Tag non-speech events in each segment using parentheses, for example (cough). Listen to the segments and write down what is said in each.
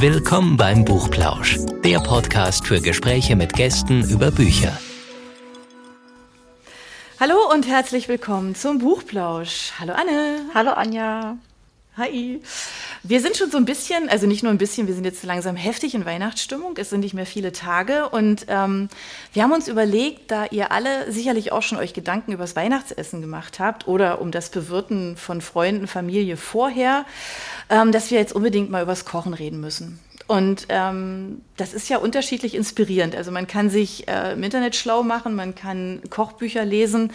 Willkommen beim Buchplausch, der Podcast für Gespräche mit Gästen über Bücher. Hallo und herzlich willkommen zum Buchplausch. Hallo Anne. Hallo Anja. Hi. Wir sind schon so ein bisschen, also nicht nur ein bisschen, wir sind jetzt langsam heftig in Weihnachtsstimmung. Es sind nicht mehr viele Tage und ähm, wir haben uns überlegt, da ihr alle sicherlich auch schon euch Gedanken über das Weihnachtsessen gemacht habt oder um das Bewirten von Freunden, Familie vorher, ähm, dass wir jetzt unbedingt mal übers Kochen reden müssen. Und ähm, das ist ja unterschiedlich inspirierend. Also man kann sich äh, im Internet schlau machen, man kann Kochbücher lesen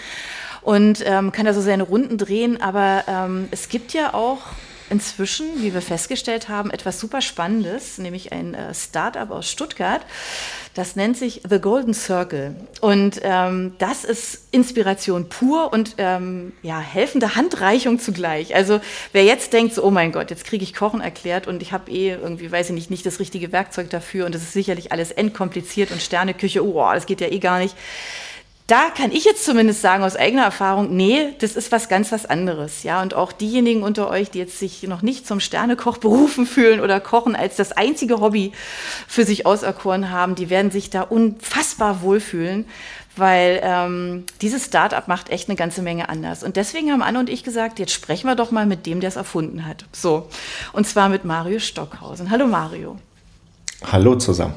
und ähm, kann da so seine Runden drehen. Aber ähm, es gibt ja auch inzwischen, wie wir festgestellt haben, etwas super Spannendes, nämlich ein äh, Startup aus Stuttgart. Das nennt sich The Golden Circle. Und ähm, das ist Inspiration pur und ähm, ja, helfende Handreichung zugleich. Also wer jetzt denkt, so, oh mein Gott, jetzt kriege ich Kochen erklärt und ich habe eh irgendwie, weiß ich nicht, nicht das richtige Werkzeug dafür und das ist sicherlich alles entkompliziert und Sterneküche, oh, das geht ja eh gar nicht da kann ich jetzt zumindest sagen aus eigener Erfahrung, nee, das ist was ganz was anderes, ja. Und auch diejenigen unter euch, die jetzt sich noch nicht zum Sternekoch (laughs) berufen fühlen oder Kochen als das einzige Hobby für sich auserkoren haben, die werden sich da unfassbar wohlfühlen, weil ähm, dieses Startup macht echt eine ganze Menge anders. Und deswegen haben Anne und ich gesagt, jetzt sprechen wir doch mal mit dem, der es erfunden hat. So, und zwar mit Mario Stockhausen. Hallo Mario. Hallo zusammen.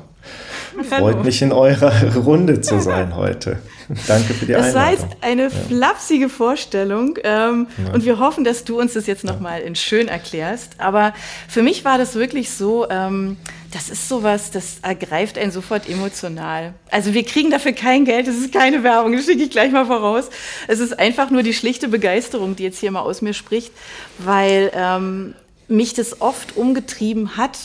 Hallo. Freut mich in eurer Runde zu sein heute. Danke für die das Einladung. Das war jetzt eine ja. flapsige Vorstellung ähm, ja. und wir hoffen, dass du uns das jetzt nochmal in schön erklärst. Aber für mich war das wirklich so, ähm, das ist sowas, das ergreift einen sofort emotional. Also wir kriegen dafür kein Geld, das ist keine Werbung, das schicke ich gleich mal voraus. Es ist einfach nur die schlichte Begeisterung, die jetzt hier mal aus mir spricht, weil ähm, mich das oft umgetrieben hat,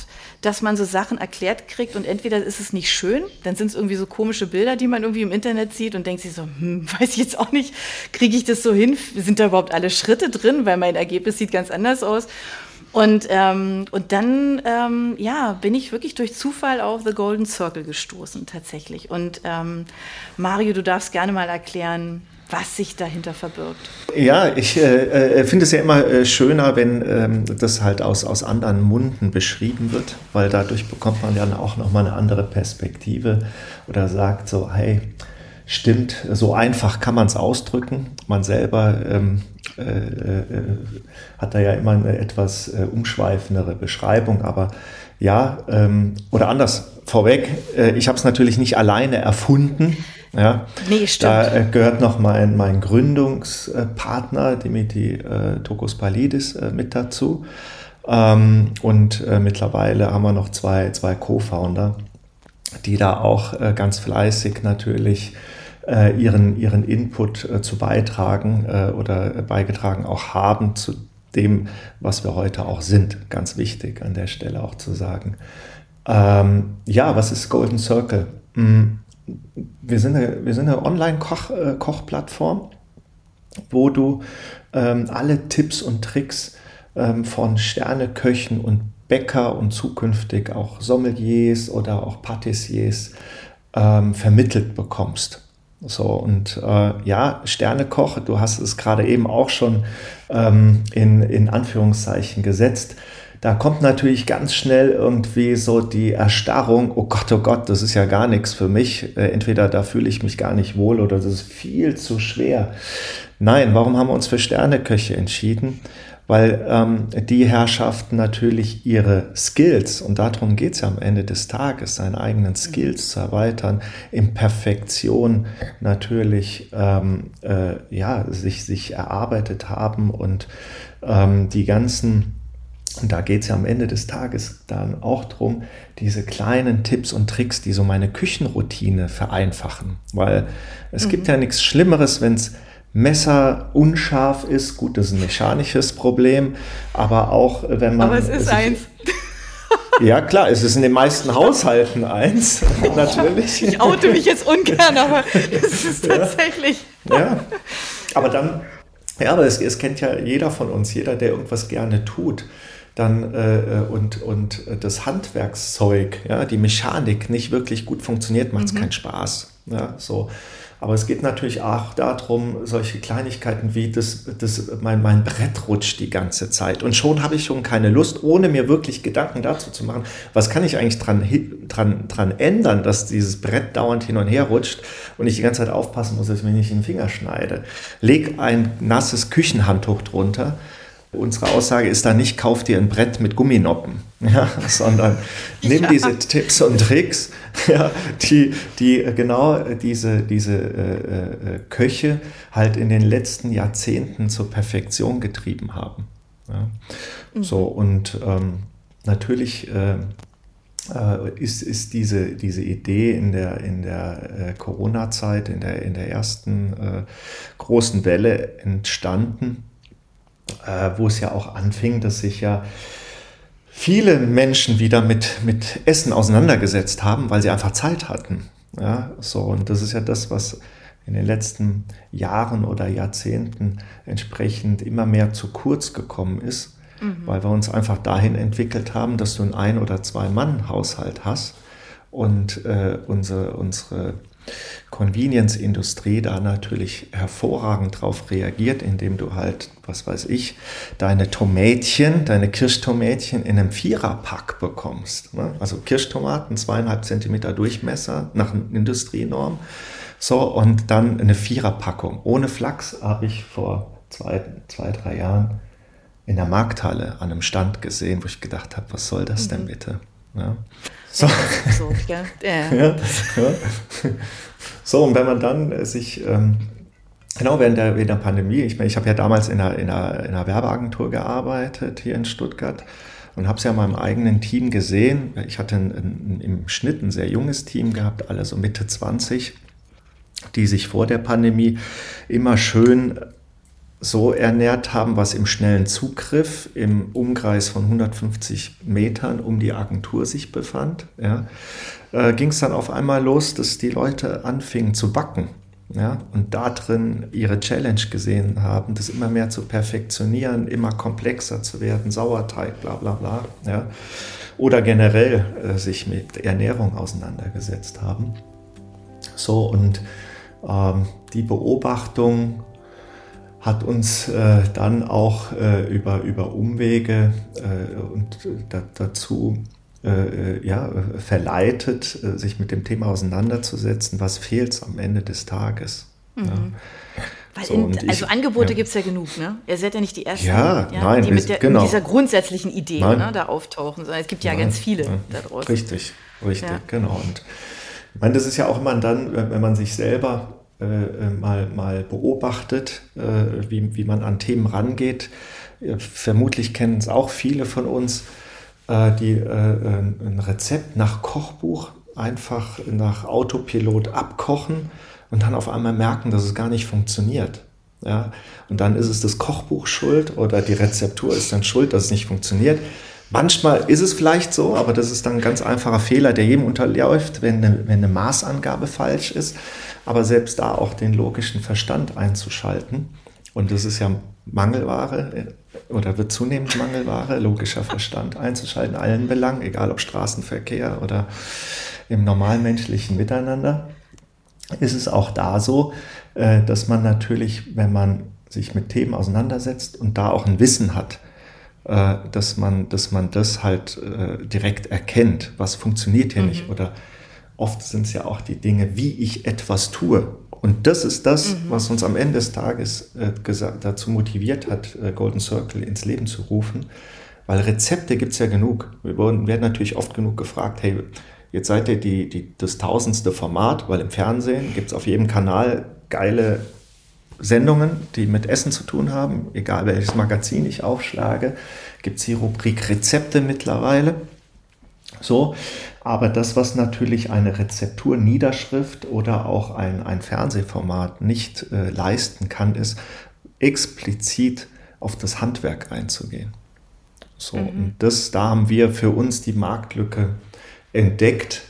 dass man so Sachen erklärt kriegt und entweder ist es nicht schön, dann sind es irgendwie so komische Bilder, die man irgendwie im Internet sieht und denkt sich so, hm, (laughs) weiß ich jetzt auch nicht, kriege ich das so hin? Sind da überhaupt alle Schritte drin? Weil mein Ergebnis sieht ganz anders aus. Und, ähm, und dann ähm, ja, bin ich wirklich durch Zufall auf The Golden Circle gestoßen, tatsächlich. Und ähm, Mario, du darfst gerne mal erklären, was sich dahinter verbirgt. Ja, ich äh, äh, finde es ja immer äh, schöner, wenn ähm, das halt aus, aus anderen Munden beschrieben wird, weil dadurch bekommt man ja auch nochmal eine andere Perspektive oder sagt so, hey, stimmt, so einfach kann man es ausdrücken. Man selber ähm, äh, äh, hat da ja immer eine etwas äh, umschweifendere Beschreibung, aber ja, ähm, oder anders vorweg, ich habe es natürlich nicht alleine erfunden, ja, nee, stimmt. Da äh, gehört noch mein, mein Gründungspartner, Dimitri äh, Tokospalidis, äh, mit dazu. Ähm, und äh, mittlerweile haben wir noch zwei, zwei Co-Founder, die da auch äh, ganz fleißig natürlich äh, ihren, ihren Input zu beitragen oder beigetragen auch haben zu dem, was wir heute auch sind. Ganz wichtig an der Stelle auch zu sagen. Ähm, ja, was ist Golden Circle? Hm wir sind eine, wir sind eine Online-Kochplattform, äh, wo du ähm, alle Tipps und Tricks ähm, von Sterneköchen und Bäcker und zukünftig auch Sommeliers oder auch Patissiers ähm, vermittelt bekommst. So, und äh, ja, Sternekoch, du hast es gerade eben auch schon ähm, in, in Anführungszeichen gesetzt da kommt natürlich ganz schnell irgendwie so die Erstarrung, oh Gott, oh Gott, das ist ja gar nichts für mich. Äh, entweder da fühle ich mich gar nicht wohl oder das ist viel zu schwer. Nein, warum haben wir uns für Sterneköche entschieden? Weil ähm, die Herrschaften natürlich ihre Skills, und darum geht es ja am Ende des Tages, seine eigenen Skills zu erweitern, in Perfektion natürlich ähm, äh, ja, sich, sich erarbeitet haben und ähm, die ganzen und da geht es ja am Ende des Tages dann auch darum, diese kleinen Tipps und Tricks, die so meine Küchenroutine vereinfachen. Weil es mhm. gibt ja nichts Schlimmeres, wenn es Messer unscharf ist. Gut, das ist ein mechanisches Problem, aber auch wenn man. Aber es ist eins. (laughs) Ja, klar, es ist in den meisten Haushalten eins, (laughs) natürlich. Ich oute mich jetzt ungern, aber es ist tatsächlich. Ja, ja. aber dann, ja, aber es, es kennt ja jeder von uns, jeder, der irgendwas gerne tut dann äh, äh, und, und das Handwerkszeug, ja, die Mechanik nicht wirklich gut funktioniert, macht es mhm. keinen Spaß. Ja, so. Aber es geht natürlich auch darum, solche Kleinigkeiten wie das, das, mein, mein Brett rutscht die ganze Zeit. Und schon habe ich schon keine Lust, ohne mir wirklich Gedanken dazu zu machen, was kann ich eigentlich dran, dran, dran ändern, dass dieses Brett dauernd hin und her rutscht und ich die ganze Zeit aufpassen muss, dass ich mir nicht in den Finger schneide. Leg ein nasses Küchenhandtuch drunter Unsere Aussage ist da nicht, kauf dir ein Brett mit Gumminoppen, (laughs) ja, sondern nimm ja. diese Tipps und Tricks, (laughs) ja, die, die genau diese, diese äh, äh, Köche halt in den letzten Jahrzehnten zur Perfektion getrieben haben. Ja. Mhm. So, und ähm, natürlich äh, äh, ist, ist diese, diese Idee in der, in der äh, Corona-Zeit, in der, in der ersten äh, großen Welle entstanden äh, wo es ja auch anfing, dass sich ja viele Menschen wieder mit, mit Essen auseinandergesetzt haben, weil sie einfach Zeit hatten. Ja, so, und das ist ja das, was in den letzten Jahren oder Jahrzehnten entsprechend immer mehr zu kurz gekommen ist, mhm. weil wir uns einfach dahin entwickelt haben, dass du einen Ein- oder Zwei-Mann-Haushalt hast und äh, unsere, unsere Convenience-Industrie da natürlich hervorragend drauf reagiert, indem du halt, was weiß ich, deine Tomätchen, deine Kirschtomätchen in einem Viererpack bekommst. Ne? Also Kirschtomaten, zweieinhalb Zentimeter Durchmesser nach Industrienorm. So, und dann eine Viererpackung. Ohne Flachs habe ich vor zwei, zwei, drei Jahren in der Markthalle an einem Stand gesehen, wo ich gedacht habe, was soll das denn mhm. bitte? Ja. So. So, ja. Ja. so, und wenn man dann äh, sich, ähm, genau während der, während der Pandemie, ich meine, ich habe ja damals in einer, in, einer, in einer Werbeagentur gearbeitet hier in Stuttgart und habe es ja in meinem eigenen Team gesehen. Ich hatte ein, ein, im Schnitt ein sehr junges Team gehabt, alle so Mitte 20, die sich vor der Pandemie immer schön so ernährt haben, was im schnellen Zugriff im Umkreis von 150 Metern um die Agentur sich befand, ja, äh, ging es dann auf einmal los, dass die Leute anfingen zu backen. Ja, und da drin ihre Challenge gesehen haben, das immer mehr zu perfektionieren, immer komplexer zu werden, Sauerteig, bla bla bla. Ja, oder generell äh, sich mit Ernährung auseinandergesetzt haben. So, und ähm, die Beobachtung hat uns äh, dann auch äh, über, über Umwege äh, und da, dazu äh, äh, ja, verleitet, äh, sich mit dem Thema auseinanderzusetzen, was fehlt am Ende des Tages. Mhm. Ja. Weil so, in, also ich, Angebote ja. gibt es ja genug, ne? Ihr seid ja nicht die Ersten, ja, ja, nein, die mit, der, genau. mit, dieser grundsätzlichen Idee ne, da auftauchen, sondern es gibt ja nein, ganz viele nein. da draußen. Richtig, richtig, genau. Und ich meine, das ist ja auch immer dann, wenn man sich selber äh, mal, mal beobachtet, äh, wie, wie man an Themen rangeht. Vermutlich kennen es auch viele von uns, äh, die ein Rezept nach Kochbuch einfach nach Autopilot abkochen und dann auf einmal merken, dass es gar nicht funktioniert. Ja? Und dann ist es das Kochbuch schuld oder die Rezeptur ist dann schuld, dass es nicht funktioniert. Manchmal ist es vielleicht so, aber das ist dann ein ganz einfacher Fehler, der jedem unterläuft, wenn eine, wenn eine Maßangabe falsch ist aber selbst da auch den logischen Verstand einzuschalten. Und das ist ja Mangelware äh, oder wird zunehmend Mangelware, logischer Verstand einzuschalten, allen Belangen, egal ob Straßenverkehr oder im normalmenschlichen Miteinander. Ist es auch da so, äh, dass man natürlich, wenn man sich mit Themen auseinandersetzt und da auch ein Wissen hat, äh, dass man, dass man das halt direkt erkennt, was funktioniert hier mhm. nicht oder oft sind es ja auch die Dinge, wie ich etwas tue. Und das ist das, mhm. was uns am Ende des Tages äh, dazu motiviert hat, äh, Golden Circle ins Leben zu rufen. Weil Rezepte gibt es ja genug. Wir werden natürlich oft genug gefragt, hey, jetzt seid ihr die, die, das tausendste Format, weil im Fernsehen gibt es auf jedem Kanal geile Sendungen, die mit Essen zu tun haben. Egal welches Magazin ich aufschlage, gibt es die Rubrik Rezepte mittlerweile. So, aber das, was natürlich eine Rezepturniederschrift oder auch ein, ein Fernsehformat nicht äh, leisten kann, ist explizit auf das Handwerk einzugehen. So, mhm. und das, da haben wir für uns die Marktlücke entdeckt,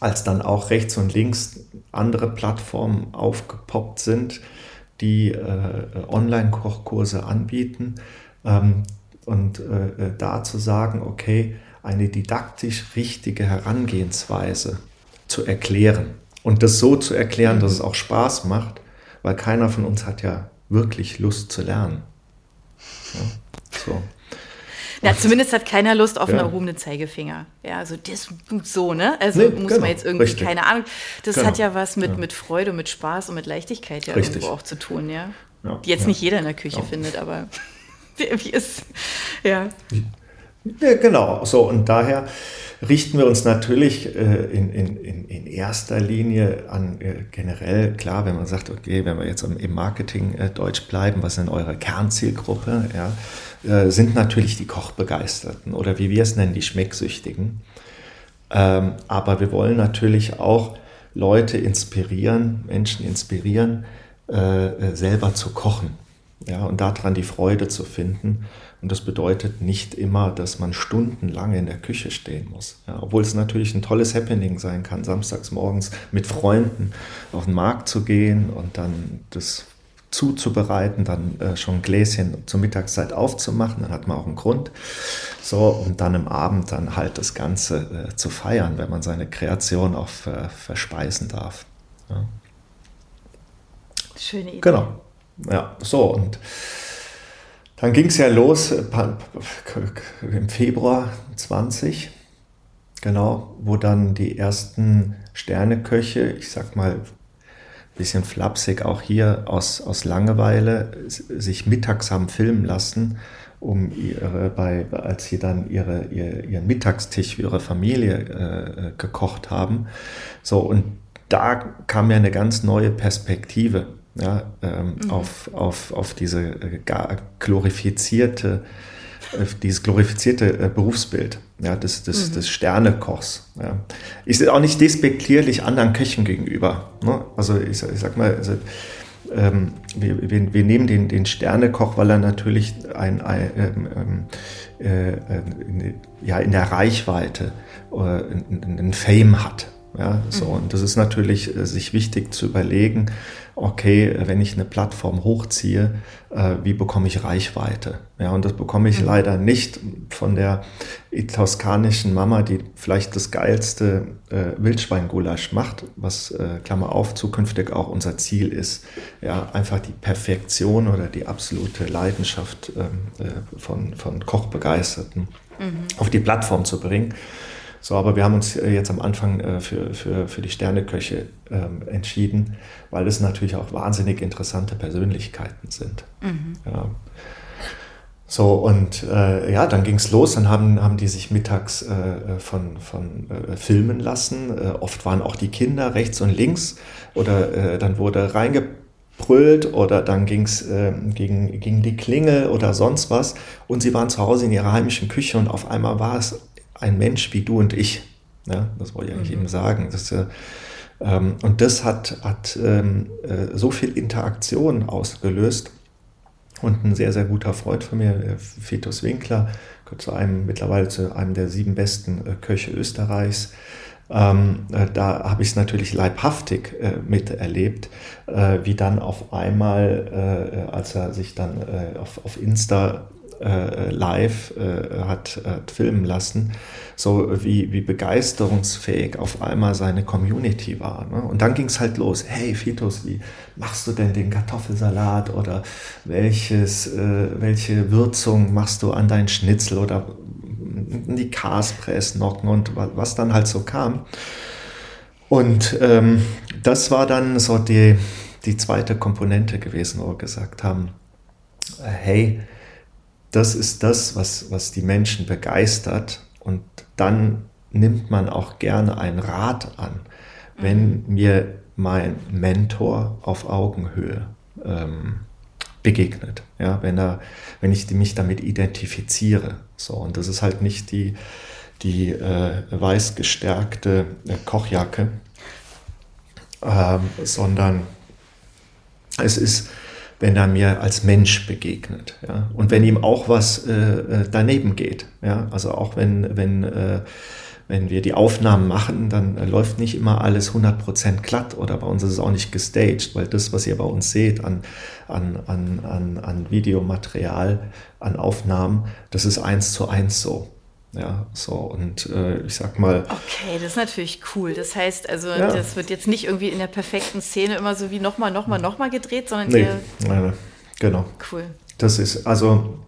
als dann auch rechts und links andere Plattformen aufgepoppt sind, die äh, Online-Kochkurse anbieten. Ähm, und äh, äh da zu sagen, okay, eine didaktisch richtige Herangehensweise zu erklären. Und das so zu erklären, dass es auch Spaß macht, weil keiner von uns hat ja wirklich Lust zu lernen. Ja, so. Ja, (laughs) zumindest hat keiner Lust auf ja. einen erhobenen Zeigefinger. Ja, also das so, ne? Also nee, muss genau, man jetzt irgendwie, richtig. keine Ahnung. Das genau. hat ja was mit, ja. mit Freude, mit Spaß und mit Leichtigkeit ja richtig. irgendwo auch zu tun, ja. ja. Die jetzt nicht jeder in der Küche findet, aber (laughs) wie ist, ja. Ja, genau, so und daher richten wir uns natürlich äh, in, in, in erster Linie an äh, generell, klar, wenn man sagt, okay, wenn wir jetzt im Marketing äh, Deutsch bleiben, was ist eure Kernzielgruppe, ja, äh, sind natürlich die Kochbegeisterten oder wie wir es nennen, die Schmecksüchtigen. Ähm, aber wir wollen natürlich auch Leute inspirieren, Menschen inspirieren, äh, äh, selber zu kochen ja, und daran die Freude zu finden. Und das bedeutet nicht immer, dass man stundenlang in der Küche stehen muss. Ja, obwohl es natürlich ein tolles Happening sein kann, samstags morgens mit Freunden auf den Markt zu gehen und dann das zuzubereiten, dann äh, schon ein Gläschen zur Mittagszeit aufzumachen, dann hat man auch einen Grund. So, und dann im Abend dann halt das Ganze äh, zu feiern, wenn man seine Kreation auch ver verspeisen darf. Ja. Schöne Idee. Genau. Ja, so und dann ging es ja los äh, im Februar 20, genau, wo dann die ersten Sterneköche, ich sag mal bisschen flapsig auch hier aus, aus Langeweile sich mittags haben filmen lassen, um ihre, bei, als sie dann ihre, ihr, ihren Mittagstisch für ihre Familie äh, gekocht haben. So, und da kam ja eine ganz neue Perspektive ja, ähm, mhm. auf, auf, auf diese äh, glorifizierte dieses glorifizierte äh, Berufsbild ja, des, des, mhm. des Sternekochs. Ja. Ist auch nicht despektierlich anderen Köchen gegenüber. Ne? Also ich, ich, sag mal, also, ähm, wir, wir, wir, nehmen den, den Sternekoch, weil er natürlich ein, ein ähm, äh, in, ja, in der Reichweite äh, einen Fame hat. Ja, so. Mhm. Und das ist natürlich äh, sich wichtig zu überlegen, okay, wenn ich eine Plattform hochziehe, äh, wie bekomme ich Reichweite? Ja, und das bekomme ich mhm. leider nicht von der toskanischen Mama, die vielleicht das geilste äh, Wildschweingulasch macht, was, Klammer auf, zukünftig auch unser Ziel ist. Ja, einfach die Perfektion oder die absolute Leidenschaft ähm, äh, von, von Kochbegeisterten mhm. auf die Plattform zu bringen. So, aber wir haben uns äh, jetzt am Anfang äh, für, für, für die Sterneköche ähm, entschieden, weil es natürlich auch wahnsinnig interessante Persönlichkeiten sind. Mhm. Ja. So, und äh, ja, dann ging es los, dann haben, haben die sich mittags äh, äh von, von äh, filmen lassen. Oft waren auch die Kinder rechts und links oder dann wurde reingebrüllt oder dann ging's, äh, ging, ging die Klingel oder sonst was und sie waren zu Hause in ihrer heimischen Küche und auf einmal war es ein Mensch wie du und ich. Ja, das wollte ich eigentlich mhm. eben sagen. Das, äh, ähm, und das hat, hat ähm, äh, so viel Interaktion ausgelöst. Und ein sehr, sehr guter Freund von mir, äh, Fetus Winkler, gehört zu einem, mittlerweile zu einem der sieben besten äh, Köche Österreichs. Ähm, äh, da habe ich es natürlich leibhaftig äh, miterlebt, äh, wie dann auf einmal, als er sich dann auf, auf Insta äh, live äh, hat, hat filmen lassen, so wie, wie begeisterungsfähig auf einmal seine Community war. Ne? Und dann ging es halt los. Hey Fitus, wie machst du denn den Kartoffelsalat oder welches, äh, welche Würzung machst du an deinen Schnitzel oder die Kaspress nocken und was dann halt so kam. Und ähm, das war dann so die, die zweite Komponente gewesen, wo wir gesagt haben, hey, das ist das, was, was die Menschen begeistert. Und dann nimmt man auch gerne einen Rat an, wenn mhm. mir mein Mentor auf Augenhöhe ähm, begegnet. Ja, wenn, er, wenn ich mich damit identifiziere. So, und das ist halt nicht die, die äh, weiß gestärkte äh, Kochjacke, ähm, sondern es ist wenn er mir als Mensch begegnet. Ja? Und wenn ihm auch was äh, äh, daneben geht. Ja? Also auch wenn, wenn, äh, wenn wir die Aufnahmen machen, dann äh, läuft nicht immer alles 100% glatt oder bei uns ist es auch nicht gestaged, weil das, was ihr bei uns seht an, an, an, an, an Videomaterial, an Aufnahmen, das ist eins zu eins so. Ja, so und äh, ich sag mal. Okay, das ist natürlich cool. Das heißt, also ja. das wird jetzt nicht irgendwie in der perfekten Szene immer so wie nochmal, nochmal, nochmal gedreht, sondern nee, nein, genau. Cool. Das ist also,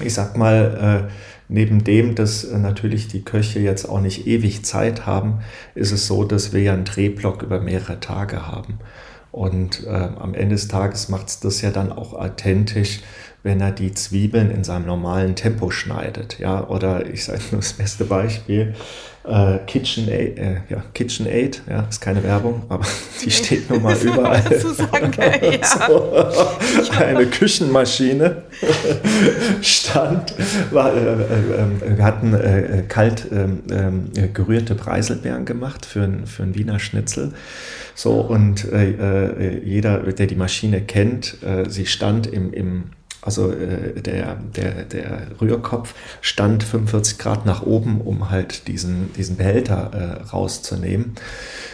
ich sag mal, äh, neben dem, dass natürlich die Köche jetzt auch nicht ewig Zeit haben, ist es so, dass wir ja einen Drehblock über mehrere Tage haben. Und äh, am Ende des Tages macht es das ja dann auch authentisch, wenn er die Zwiebeln in seinem normalen Tempo schneidet. Ja, oder ich sage nur das beste Beispiel, äh, KitchenAid, äh, ja, KitchenAid, ja, ist keine Werbung, aber (laughs) die steht nun mal überall. Sagen, (laughs) ja. so, eine Küchenmaschine (laughs) stand, war, äh, äh, wir hatten äh, kalt ähm, ähm, gerührte Preiselbeeren gemacht für, für einen Wiener Schnitzel. So, und äh, jeder, der die Maschine kennt, sie stand im, im also äh, der, der, der Rührkopf stand 45 Grad nach oben, um halt diesen, diesen Behälter äh, rauszunehmen.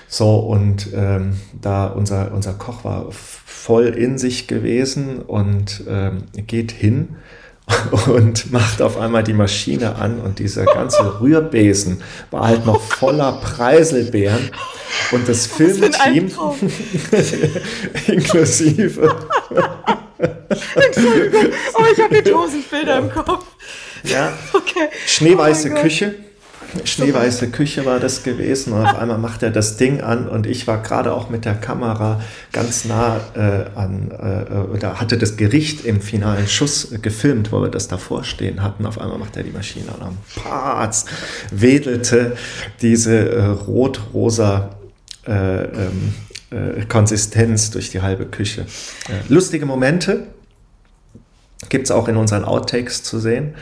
So, und ähm, da unser, unser Koch war voll in sich gewesen und ähm, geht hin (laughs) und macht auf einmal die Maschine an und dieser ganze (laughs) Rührbesen war halt noch voller Preiselbeeren und das Filmteam (laughs) inklusive Entschuldigung, aber ich habe hier tausend Bilder im Kopf. Ja. Okay. Schneeweiße oh Küche. Schneeweiße Küche war das gewesen und auf (laughs) einmal macht er das Ding an und ich war gerade auch mit der Kamera ganz nah äh, an, äh, oder hatte das Gericht im finalen Schuss gefilmt, wo wir das davor stehen hatten. Auf einmal macht er die Maschine an und Patz, wedelte diese äh, rot-rosa äh, ähm, äh, Konsistenz durch die halbe Küche. Äh, lustige Momente gibt es auch in unseren Outtakes zu sehen.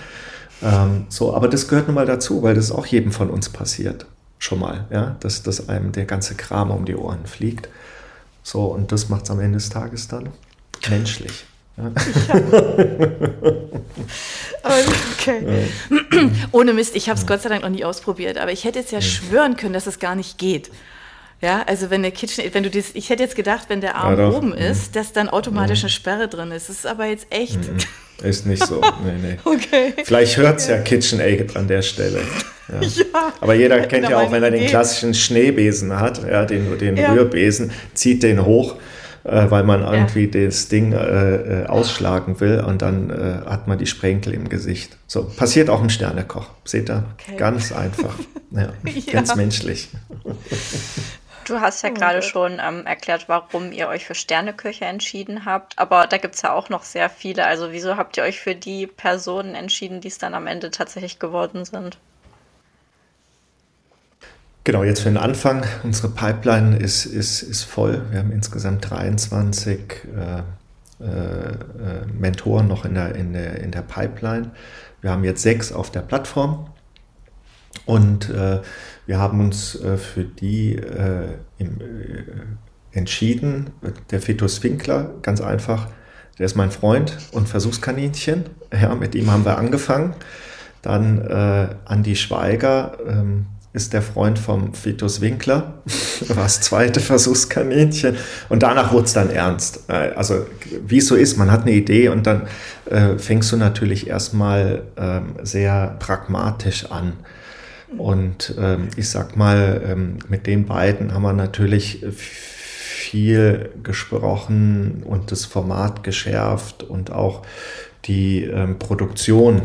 Ähm, so, aber das gehört nun mal dazu, weil das auch jedem von uns passiert. Schon mal, ja, dass, dass einem der ganze Kram um die Ohren fliegt. So, und das macht es am Ende des Tages dann menschlich. Ja. (laughs) okay. (clears throat) Ohne Mist, ich habe es Gott sei Dank noch nie ausprobiert, aber ich hätte jetzt ja schwören können, dass es gar nicht geht. Ja, also wenn der KitchenAid, wenn du das, ich hätte jetzt gedacht, wenn der Arm ja, oben mhm. ist, dass dann automatisch mhm. eine Sperre drin ist. Das ist aber jetzt echt. Mhm. (laughs) Ist nicht so. Nee, nee. Okay. Vielleicht hört es ja KitchenAid an der Stelle. (laughs) Ja. ja. Aber jeder kennt ja auch, wenn er den klassischen Schneebesen hat, ja, den, den ja. Rührbesen, zieht den hoch äh, weil man irgendwie ja. das Ding äh, äh, ausschlagen will und dann äh, hat man die Sprenkel im Gesicht. So, passiert auch im Sternekoch. Seht ihr? Okay. Ganz einfach. (laughs) Ja, ja. Ganz menschlich. Du hast ja oh gerade schon ähm, erklärt, warum ihr euch für Sterneköche entschieden habt, aber da gibt es ja auch noch sehr viele. Also wieso habt ihr euch für die Personen entschieden, die es dann am Ende tatsächlich geworden sind? Genau, jetzt für den Anfang. Unsere Pipeline ist, ist, ist voll. Wir haben insgesamt 23 äh, äh, Mentoren noch in der, in, der, in der Pipeline. Wir haben jetzt sechs auf der Plattform und äh, wir haben uns äh, für die äh, im, äh, entschieden. Der Fetus Winkler, ganz einfach, der ist mein Freund und Versuchskaninchen. Ja, mit ihm haben wir angefangen. Dann äh, Andi Schweiger, ähm, ist der Freund vom Fetus Winkler, (laughs) war das zweite Versuchskaninchen. Und danach wurde es dann ernst. Äh, also wie es so ist, man hat eine Idee und dann äh, fängst du natürlich erstmal ähm, sehr pragmatisch an. Und ähm, ich sag mal, ähm, mit den beiden haben wir natürlich viel gesprochen und das Format geschärft und auch die ähm, Produktion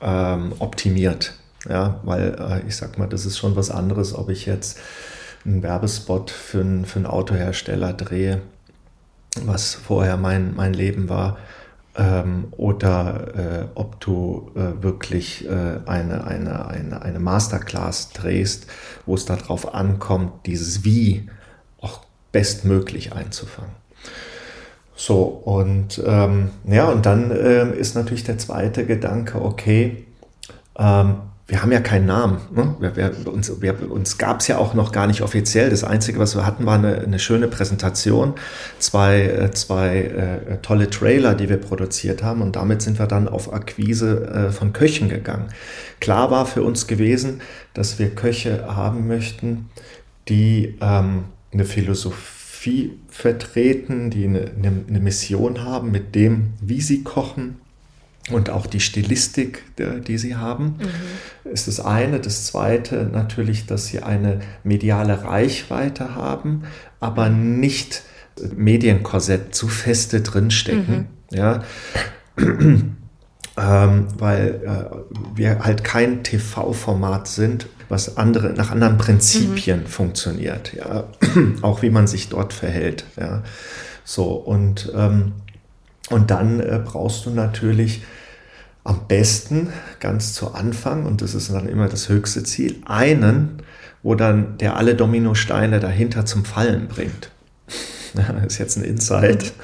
ähm, optimiert. Ja, weil äh, ich sag mal, das ist schon was anderes, ob ich jetzt einen Werbespot für, einen, für einen Autohersteller drehe, was vorher mein, mein Leben war, ähm, oder äh, ob du äh, wirklich äh, eine, eine, eine, eine Masterclass drehst, wo es darauf ankommt, dieses Wie auch bestmöglich einzufangen. So, und ähm, ja, und dann ähm, ist natürlich der zweite Gedanke, okay, ähm, wir haben ja keinen Namen. Ne? Wir, wir, uns wir, uns gab es ja auch noch gar nicht offiziell. Das Einzige, was wir hatten, war eine, eine schöne Präsentation, zwei, äh, zwei äh, tolle Trailer, die wir produziert haben. Und damit sind wir dann auf Akquise äh, von Köchen gegangen. Klar war für uns gewesen, dass wir Köche haben möchten, die ähm, eine Philosophie vertreten, die eine, eine, eine Mission haben mit dem, wie sie kochen und auch die Stilistik, die sie haben, mhm. ist das eine. Das zweite natürlich, dass sie eine mediale Reichweite haben, aber nicht Medienkorsett zu feste drinstecken. Mhm. Ja. (clears throat) ähm, weil äh, wir halt kein TV-Format sind, was andere, nach anderen Prinzipien mhm. funktioniert. Ja. (clears throat) Auch wie man sich dort verhält. Ja. So, und, ähm, und dann äh, brauchst du natürlich am besten ganz zu Anfang, und das ist dann immer das höchste Ziel, einen, wo dann der alle Dominosteine dahinter zum Fallen bringt. (laughs) das ist jetzt ein Insight.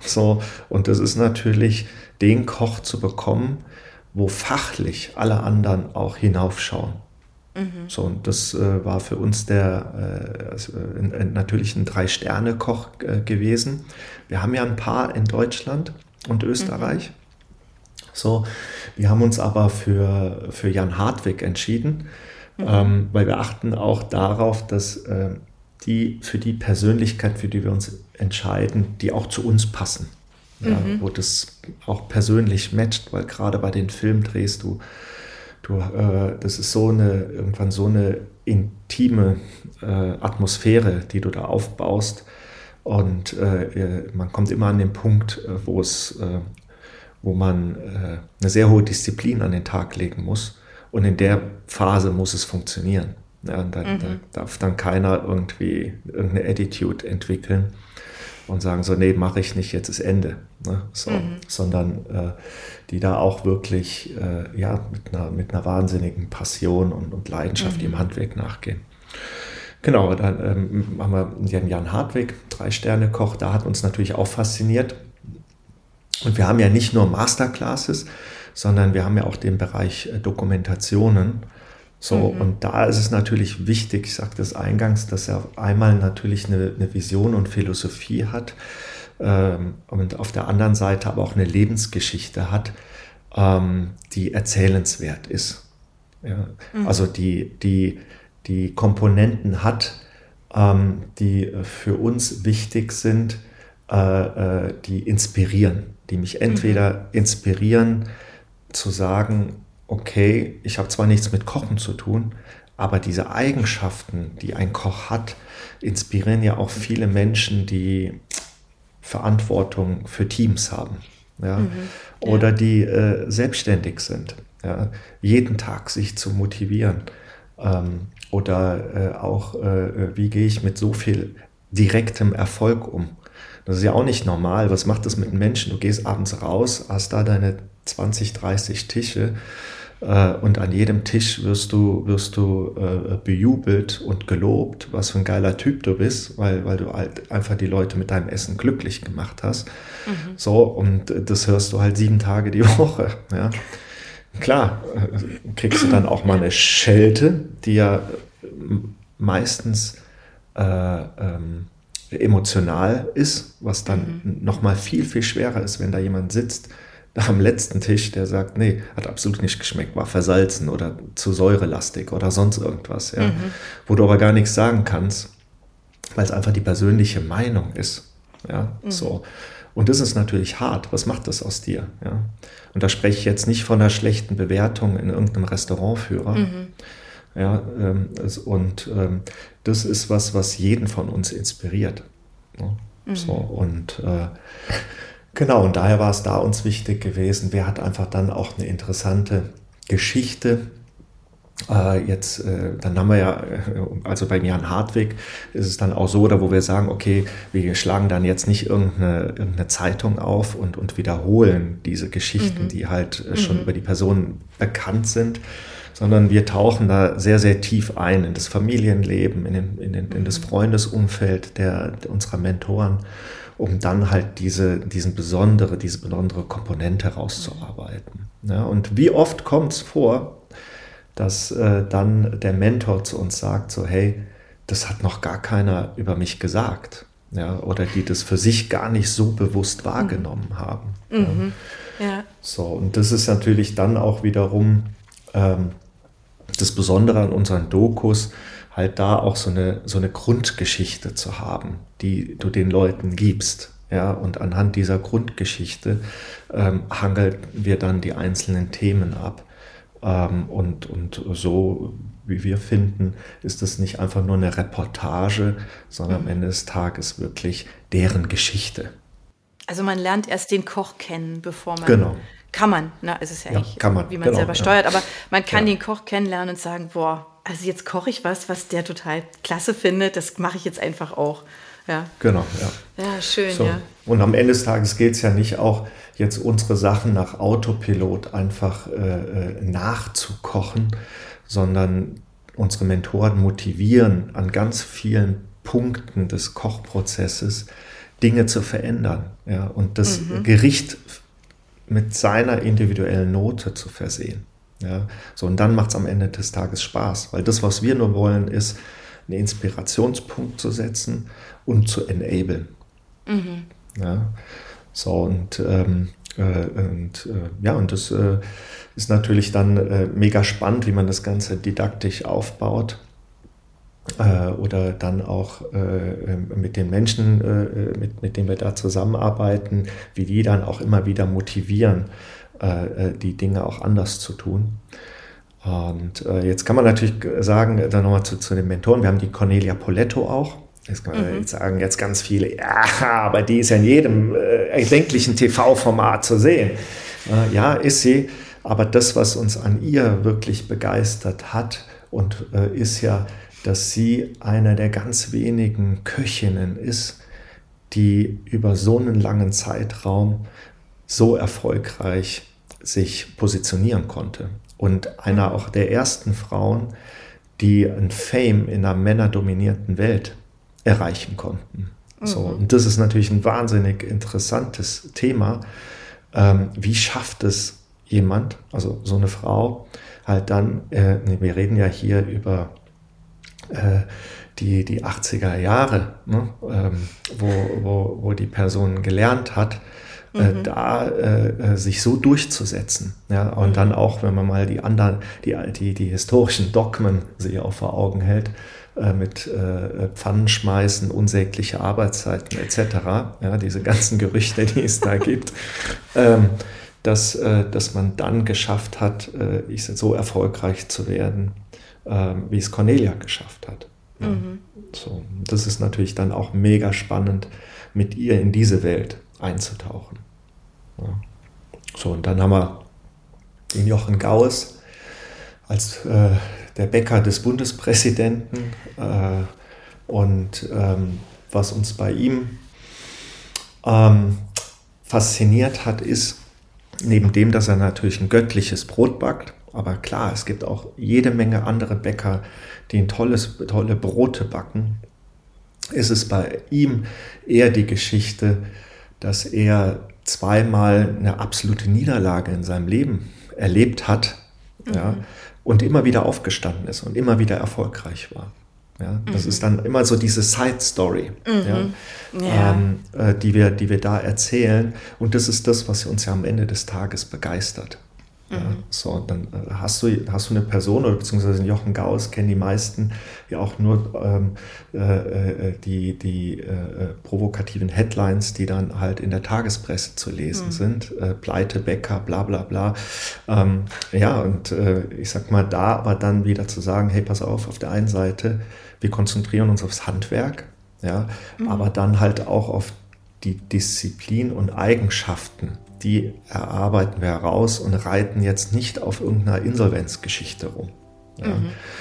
So, und das ist natürlich, den Koch zu bekommen, wo fachlich alle anderen auch hinaufschauen. Mhm. So, und das äh, war für uns der äh, also, äh, natürlich ein Drei-Sterne-Koch äh, gewesen. Wir haben ja ein paar in Deutschland und Österreich. Mhm. So, wir haben uns aber für, für Jan Hartwig entschieden, mhm. ähm, weil wir achten auch darauf, dass äh, die für die Persönlichkeit, für die wir uns entscheiden, die auch zu uns passen. Ja, mhm. Wo das auch persönlich matcht, weil gerade bei den Filmdrehs du, du äh, das ist so eine, irgendwann so eine intime äh, Atmosphäre, die du da aufbaust. Und äh, man kommt immer an den Punkt, äh, wo es, äh, wo man äh, eine sehr hohe Disziplin an den Tag legen muss. Und in der Phase muss es funktionieren. Ja, da, mhm. da darf dann keiner irgendwie irgendeine Attitude entwickeln und sagen so, nee, mache ich nicht, jetzt ist Ende. Ne? So, mhm. Sondern äh, die da auch wirklich äh, ja, mit, einer, mit einer wahnsinnigen Passion und, und Leidenschaft mhm. im Handwerk nachgehen. Genau, dann ähm, haben wir Jan Hartwig, Drei-Sterne-Koch, da hat uns natürlich auch fasziniert. Und wir haben ja nicht nur Masterclasses, sondern wir haben ja auch den Bereich äh, Dokumentationen so, mhm. und da ist es natürlich wichtig, ich sagte es eingangs, dass er einmal natürlich eine, eine Vision und Philosophie hat ähm, und auf der anderen Seite aber auch eine Lebensgeschichte hat, ähm, die erzählenswert ist. Ja? Mhm. Also die, die, die Komponenten hat, ähm, die für uns wichtig sind, äh, äh, die inspirieren, die mich entweder mhm. inspirieren zu sagen, okay, ich habe zwar nichts mit Kochen zu tun, aber diese Eigenschaften, die ein Koch hat, inspirieren ja auch viele Menschen, die Verantwortung für Teams haben. Ja? Mhm, ja. Oder die äh, selbstständig sind. Ja? Jeden Tag sich zu motivieren. Ähm, oder äh, auch, äh, wie gehe ich mit so viel direktem Erfolg um? Das ist ja auch nicht normal. Was macht das mit einem Menschen? Du gehst abends raus, hast da deine 20, 30 Tische und an jedem Tisch wirst du, wirst du äh, bejubelt und gelobt, was für ein geiler Typ du bist, weil, weil du halt einfach die Leute mit deinem Essen glücklich gemacht hast. Mhm. So, und das hörst du halt sieben Tage die (laughs) Woche. Ja. Klar, äh, kriegst du dann auch mal eine Schelte, die ja meistens äh, ähm, emotional ist, was dann mhm. noch mal viel, viel schwerer ist, wenn da jemand sitzt, am letzten Tisch, der sagt, nee, hat absolut nicht geschmeckt, war versalzen oder zu säurelastig oder sonst irgendwas, ja. Mhm. Wo du aber gar nichts sagen kannst, weil es einfach die persönliche Meinung ist, ja, mhm. so. Und das ist natürlich hart. Was macht das aus dir? Ja? Und da spreche ich jetzt nicht von einer schlechten Bewertung in irgendeinem Restaurantführer. Mhm. Ja, ähm, und ähm, das ist was, was jeden von uns inspiriert. Ne? Mhm. So, und äh, Genau, und daher war es da uns wichtig gewesen, wer hat einfach dann auch eine interessante Geschichte. Äh, jetzt, äh, dann haben wir ja, äh, also beim Jan Hartwig ist es dann auch so, da wo wir sagen, okay, wir schlagen dann jetzt nicht irgendeine, irgendeine Zeitung auf und, und wiederholen diese Geschichten, mhm. die halt äh, schon mhm. über die Personen bekannt sind, sondern wir tauchen da sehr, sehr tief ein in das Familienleben, in, den, in, den, in das mhm. Freundesumfeld der unserer Mentoren um dann halt diese, diesen besondere, diese besondere Komponente rauszuarbeiten. Ja, und wie oft kommt es vor, dass äh, dann der Mentor zu uns sagt, so hey, das hat noch gar keiner über mich gesagt. Ja, oder die das für sich gar nicht so bewusst wahrgenommen mhm. haben. Mhm. Ja. ja. So, und das ist natürlich dann auch wiederum ähm, das Besondere an unseren Dokus, halt da auch so eine, so eine Grundgeschichte zu haben, die du den Leuten gibst. Ja, und anhand dieser Grundgeschichte ähm, hangeln wir dann die einzelnen Themen ab. Ähm, und, und so, wie wir finden, ist es nicht einfach nur eine Reportage, sondern am Ende des Tages wirklich deren Geschichte. Also man lernt erst den Koch kennen, bevor man. Genau. Kann man, ne? Es ist ja, Ja, nicht, kann man, wie man genau, selber ja. steuert, aber man kann Ja. den Koch kennenlernen und sagen, boah, also jetzt koche ich was, was der total klasse findet, das mache ich jetzt einfach auch. Ja, Genau, ja. ja schön, So. ja. Und am Ende des Tages geht es ja nicht auch, jetzt unsere Sachen nach Autopilot einfach äh, äh, nachzukochen, sondern unsere Mentoren motivieren, an ganz vielen Punkten des Kochprozesses Dinge zu verändern ja, und das Gericht mit seiner individuellen Note zu versehen. Ja, so, und dann macht es am Ende des Tages Spaß, weil das, was wir nur wollen, ist, einen Inspirationspunkt zu setzen und zu enablen. Ja, so und, ähm, äh, und äh, ja, und das äh, ist natürlich dann äh, mega spannend, wie man das Ganze didaktisch aufbaut äh, oder dann auch äh, mit den Menschen, äh, mit, mit denen wir da zusammenarbeiten, wie die dann auch immer wieder motivieren, äh, äh, die Dinge auch anders zu tun. Und äh, jetzt kann man natürlich sagen, dann nochmal zu, zu den Mentoren, wir haben die Cornelia Poletto auch. Jetzt kann man jetzt sagen jetzt ganz viele, ja, aber die ist ja in jedem äh, erdenklichen TV-Format zu sehen. Äh, ja, ist sie. Aber das, was uns an ihr wirklich begeistert hat und äh, ist ja, dass sie einer der ganz wenigen Köchinnen ist, die über so einen langen Zeitraum so erfolgreich sich positionieren konnte. Und einer auch der ersten Frauen, die ein Fame in einer männerdominierten Welt erreichen konnten. So, und das ist natürlich ein wahnsinnig interessantes Thema. Ähm, wie schafft es jemand, also so eine Frau, halt dann, äh, wir reden ja hier über die, die 80er Jahre, ne, ähm, wo, wo, wo die Person gelernt hat, äh, da äh, äh, sich so durchzusetzen. Ja, und dann auch, wenn man mal die anderen, die, die, die historischen Dogmen sich auch vor Augen hält, äh, mit äh, Pfannenschmeißen, unsägliche Arbeitszeiten etc., ja, diese ganzen Gerüchte, die es da gibt, (laughs) ähm, dass, äh, dass man dann geschafft hat, äh, ich so erfolgreich zu werden, ähm, wie es Cornelia geschafft hat. Ja. So, das ist natürlich dann auch mega spannend, mit ihr in diese Welt einzutauchen. Ja. So, und dann haben wir den Jochen Gaues als äh, der Bäcker des Bundespräsidenten. Äh, und ähm, was uns bei ihm ähm, fasziniert hat, ist, neben dem, dass er natürlich ein göttliches Brot backt, aber klar, es gibt auch jede Menge andere Bäcker, die ein tolles, tolle Brote backen, ist es bei ihm eher die Geschichte, dass er zweimal eine absolute Niederlage in seinem Leben erlebt hat ja, und immer wieder aufgestanden ist und immer wieder erfolgreich war. Ja, das ist dann immer so diese Side Story, ja, Ja. Ähm, äh, die, wir, die wir da erzählen. Und das ist das, was uns ja am Ende des Tages begeistert. Ja, so, und dann äh, hast du, hast du eine Person oder beziehungsweise Jochen Gauss kennen die meisten ja auch nur ähm, äh, äh, die, die äh, provokativen Headlines, die dann halt in der Tagespresse zu lesen sind. Äh, Pleite, Bäcker, bla bla bla. Ähm, ja, und äh, ich sag mal, da aber dann wieder zu sagen, hey, pass auf, auf der einen Seite, wir konzentrieren uns aufs Handwerk, ja, aber dann halt auch auf die Disziplin und Eigenschaften, die erarbeiten wir heraus und reiten jetzt nicht auf irgendeiner Insolvenzgeschichte rum. Ja.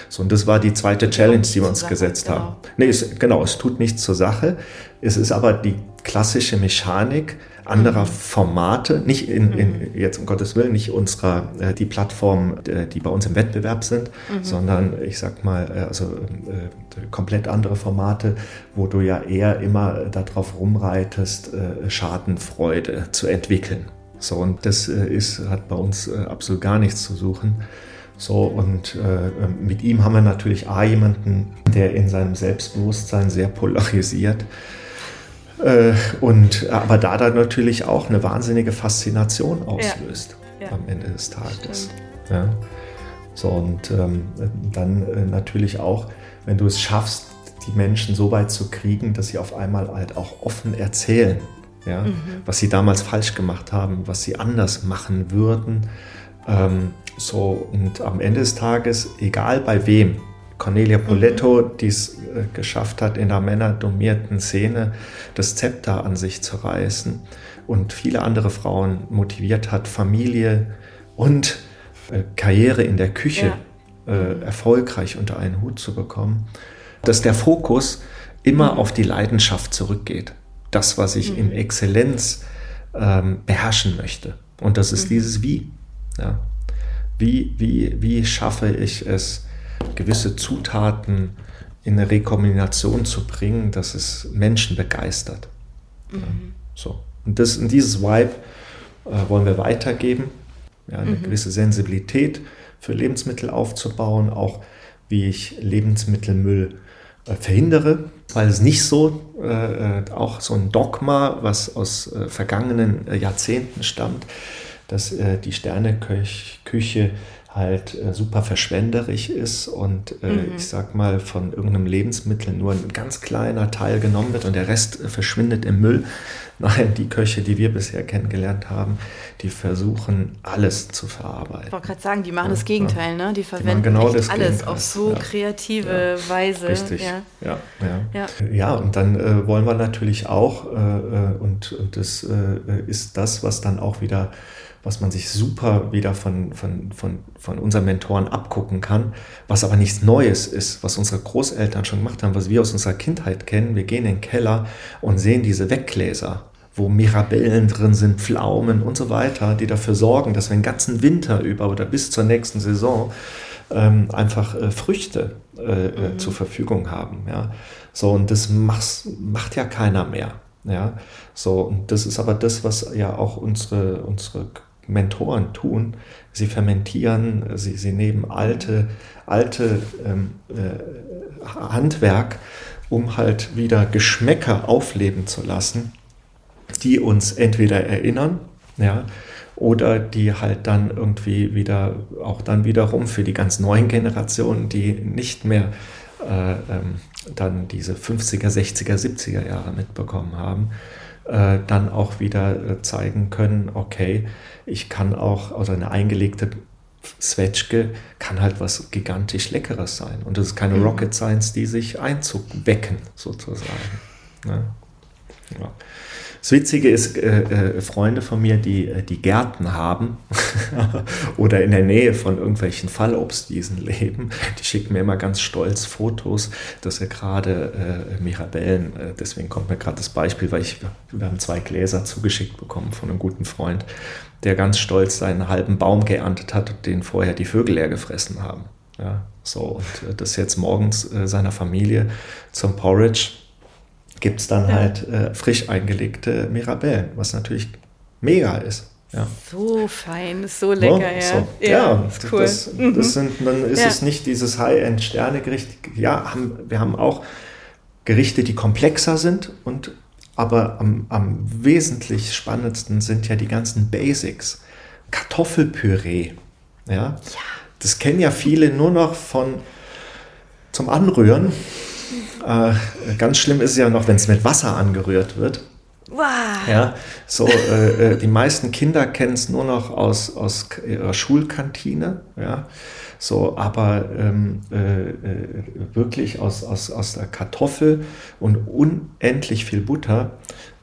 So, und das war die zweite Challenge, die wir uns Sache, gesetzt genau. haben. Nee, es, genau, es tut nichts zur Sache. Es ist aber die klassische Mechanik anderer Formate, nicht in, in jetzt um Gottes Willen, nicht unserer, äh, die Plattformen, äh, die bei uns im Wettbewerb sind, sondern ich sag mal, äh, also äh, komplett andere Formate, wo du ja eher immer darauf rumreitest, äh, Schadenfreude zu entwickeln. So, und das ist, hat bei uns absolut gar nichts zu suchen. So, und äh, mit ihm haben wir natürlich A, jemanden, der in seinem Selbstbewusstsein sehr polarisiert. Äh, und aber da dann natürlich auch eine wahnsinnige Faszination auslöst Ja. am Ende des Tages. Ja. So, und ähm, dann äh, natürlich auch, wenn du es schaffst, die Menschen so weit zu kriegen, dass sie auf einmal halt auch offen erzählen, ja, mhm. was sie damals falsch gemacht haben, was sie anders machen würden. Ähm, so, und am Ende des Tages, egal bei wem, Cornelia Poletto, mhm. die es äh, geschafft hat, in einer männerdomierten Szene das Zepter an sich zu reißen und viele andere Frauen motiviert hat, Familie und äh, Karriere in der Küche ja. äh, erfolgreich unter einen Hut zu bekommen, dass der Fokus immer mhm. auf die Leidenschaft zurückgeht. Das, was ich mhm. in Exzellenz ähm, beherrschen möchte. Und das ist mhm. dieses Wie. Ja. Wie, wie, wie schaffe ich es, gewisse Zutaten in eine Rekombination zu bringen, dass es Menschen begeistert. Mhm. Ja, so. Und, das, und dieses Vibe äh, wollen wir weitergeben, ja, eine mhm. gewisse Sensibilität für Lebensmittel aufzubauen, auch wie ich Lebensmittelmüll äh, verhindere, weil es nicht so, äh, äh auch so ein Dogma, was aus äh, vergangenen äh, Jahrzehnten stammt, dass die Sterneküche halt äh, super verschwenderisch ist und äh, mhm. ich sag mal von irgendeinem Lebensmittel nur ein ganz kleiner Teil genommen wird und der Rest äh, verschwindet im Müll. (laughs) Nein, die Köche, die wir bisher kennengelernt haben, die versuchen alles zu verarbeiten. Ich wollte gerade sagen, die machen ja, das Gegenteil, ja. ne? Die verwenden die genau alles Gegenteil. auf so ja. kreative Weise. Richtig, ja. Ja, ja. und dann äh, wollen wir natürlich auch, äh, äh und, und das ist das, was dann auch wieder was man sich super wieder von, von, von, von unseren Mentoren abgucken kann, was aber nichts Neues ist, was unsere Großeltern schon gemacht haben, was wir aus unserer Kindheit kennen. Wir gehen in den Keller und sehen diese Weggläser, wo Mirabellen drin sind, Pflaumen und so weiter, die dafür sorgen, dass wir den ganzen Winter über oder bis zur nächsten Saison ähm, einfach äh, Früchte äh, äh mhm. zur Verfügung haben. Ja? So, und das macht, macht ja keiner mehr. Ja, so, und das ist aber das, was ja auch unsere, unsere Mentoren tun. Sie fermentieren, sie, sie nehmen alte, alte ähm, äh, Handwerk, um halt wieder Geschmäcker aufleben zu lassen, die uns entweder erinnern, ja, oder die halt dann irgendwie wieder, auch dann wiederum für die ganz neuen Generationen, die nicht mehr äh, ähm, dann diese 50er, 60er, 70er Jahre mitbekommen haben, äh, dann auch wieder äh, zeigen können, okay, ich kann auch, also eine eingelegte Zwetschge kann halt was gigantisch Leckeres sein. Und das ist keine mhm. Rocket Science, die sich Einzug wecken, sozusagen. Ne? Ja. Das Witzige ist, äh, äh, Freunde von mir, die, äh, die Gärten haben (laughs) oder in der Nähe von irgendwelchen Fallobstwiesen leben, die schicken mir immer ganz stolz Fotos, dass er gerade äh, Mirabellen, äh, deswegen kommt mir gerade das Beispiel, weil ich, wir haben zwei Gläser zugeschickt bekommen von einem guten Freund, der ganz stolz seinen halben Baum geerntet hat, den vorher die Vögel leer gefressen haben. Ja, so, und äh, das jetzt morgens seiner Familie zum Porridge gibt es dann ja. halt äh, frisch eingelegte Mirabellen, was natürlich mega ist. Ja. So fein, so lecker, ja. So, ja, ja cool. das, das mhm. sind, dann ist ja. es nicht dieses High-End-Sterne-Gericht. Ja, haben, wir haben auch Gerichte, die komplexer sind und aber am, am wesentlich spannendsten sind ja die ganzen Basics. Kartoffelpüree, ja. ja. Das kennen ja viele nur noch von zum Anrühren. Äh, ganz schlimm ist es ja noch, wenn es mit Wasser angerührt wird. Wow. Ja, so äh, äh die meisten Kinder kennen es nur noch aus, aus ihrer Schulkantine, ja, so, aber ähm, äh, äh, wirklich aus, aus, aus der Kartoffel und unendlich viel Butter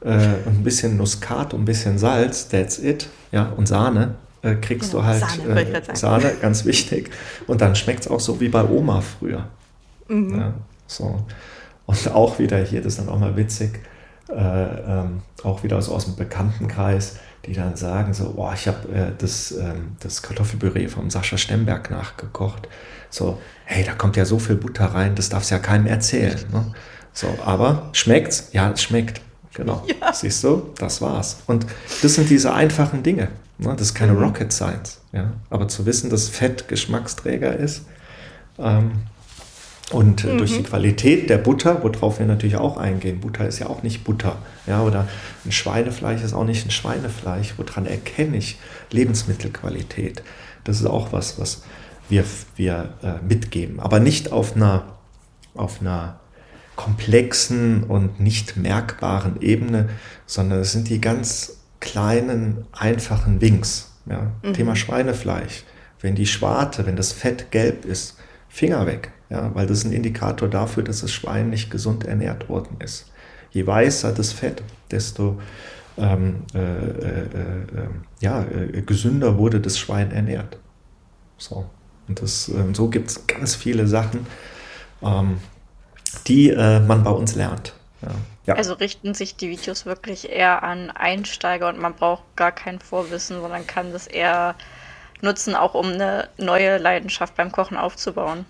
äh, und ein bisschen Muskat und ein bisschen Salz, that's it, ja, und Sahne, äh, kriegst genau, du halt Sahne, Sahne, ganz wichtig. Und dann schmeckt es auch so wie bei Oma früher. Mhm. Ja, so. Und auch wieder hier, das ist dann auch mal witzig, äh, ähm, auch wieder so aus dem Bekanntenkreis, die dann sagen so, boah, ich habe äh, das, ähm, das Kartoffelpüree vom Sascha Stemberg nachgekocht. So, hey, da kommt ja so viel Butter rein, das darfst ja keinem erzählen. Ne? So, aber schmeckt's? Ja, es schmeckt. Genau. (laughs) Ja. Siehst du, das war's. Und das sind diese einfachen Dinge. Ne? Das ist keine mhm. Rocket Science. Ja? Aber zu wissen, dass Fett Geschmacksträger ist, ähm, und mhm. durch die Qualität der Butter, worauf wir natürlich auch eingehen, Butter ist ja auch nicht Butter, ja, oder ein Schweinefleisch ist auch nicht ein Schweinefleisch, woran erkenne ich Lebensmittelqualität? Das ist auch was, was wir, wir äh, mitgeben, aber nicht auf einer, auf einer komplexen und nicht merkbaren Ebene, sondern es sind die ganz kleinen, einfachen Winks. Ja? Mhm. Thema Schweinefleisch. Wenn die Schwarte, wenn das Fett gelb ist, Finger weg, ja? weil das ist ein Indikator dafür, dass das Schwein nicht gesund ernährt worden ist. Je weißer das Fett, desto ähm, äh, äh, äh, ja, äh, gesünder wurde das Schwein ernährt. So. Und das, ähm, so gibt es ganz viele Sachen, ähm, die äh, man bei uns lernt. Ja. Ja. Also richten sich die Videos wirklich eher an Einsteiger und man braucht gar kein Vorwissen, sondern kann das eher nutzen, auch um eine neue Leidenschaft beim Kochen aufzubauen.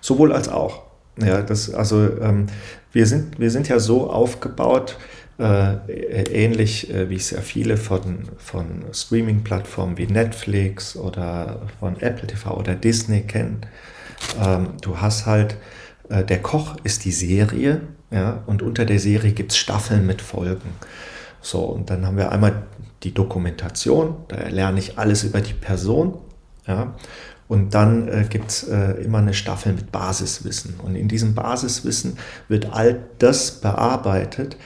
Sowohl als auch. Ja, das, also ähm, wir, sind, wir sind ja so aufgebaut, äh, ähnlich äh, wie es ja viele von, von Streaming-Plattformen wie Netflix oder von Apple TV oder Disney kennen. Ähm, du hast halt, äh, der Koch ist die Serie, ja, und unter der Serie gibt es Staffeln mit Folgen. So, und dann haben wir einmal die Dokumentation, da lerne ich alles über die Person, ja, und dann äh, gibt es äh, immer eine Staffel mit Basiswissen. Und in diesem Basiswissen wird all das bearbeitet,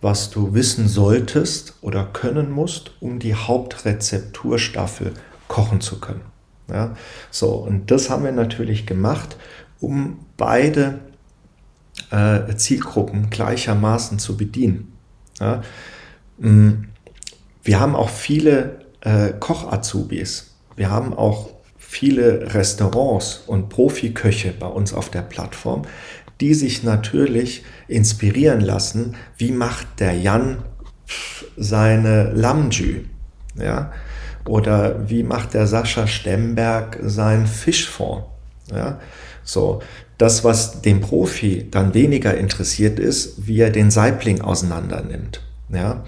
was du wissen solltest oder können musst, um die Hauptrezepturstaffel kochen zu können. Ja, so, und das haben wir natürlich gemacht, um beide äh, Zielgruppen gleichermaßen zu bedienen. Ja, mm, wir haben auch viele äh, Koch-Azubis. Wir haben auch viele Restaurants und Profiköche bei uns auf der Plattform, die sich natürlich inspirieren lassen, wie macht der Jan seine Lamjü, ja, oder wie macht der Sascha Stemberg seinen Fischfond, ja, so. Das, was dem Profi dann weniger interessiert ist, wie er den Saibling auseinander nimmt, ja,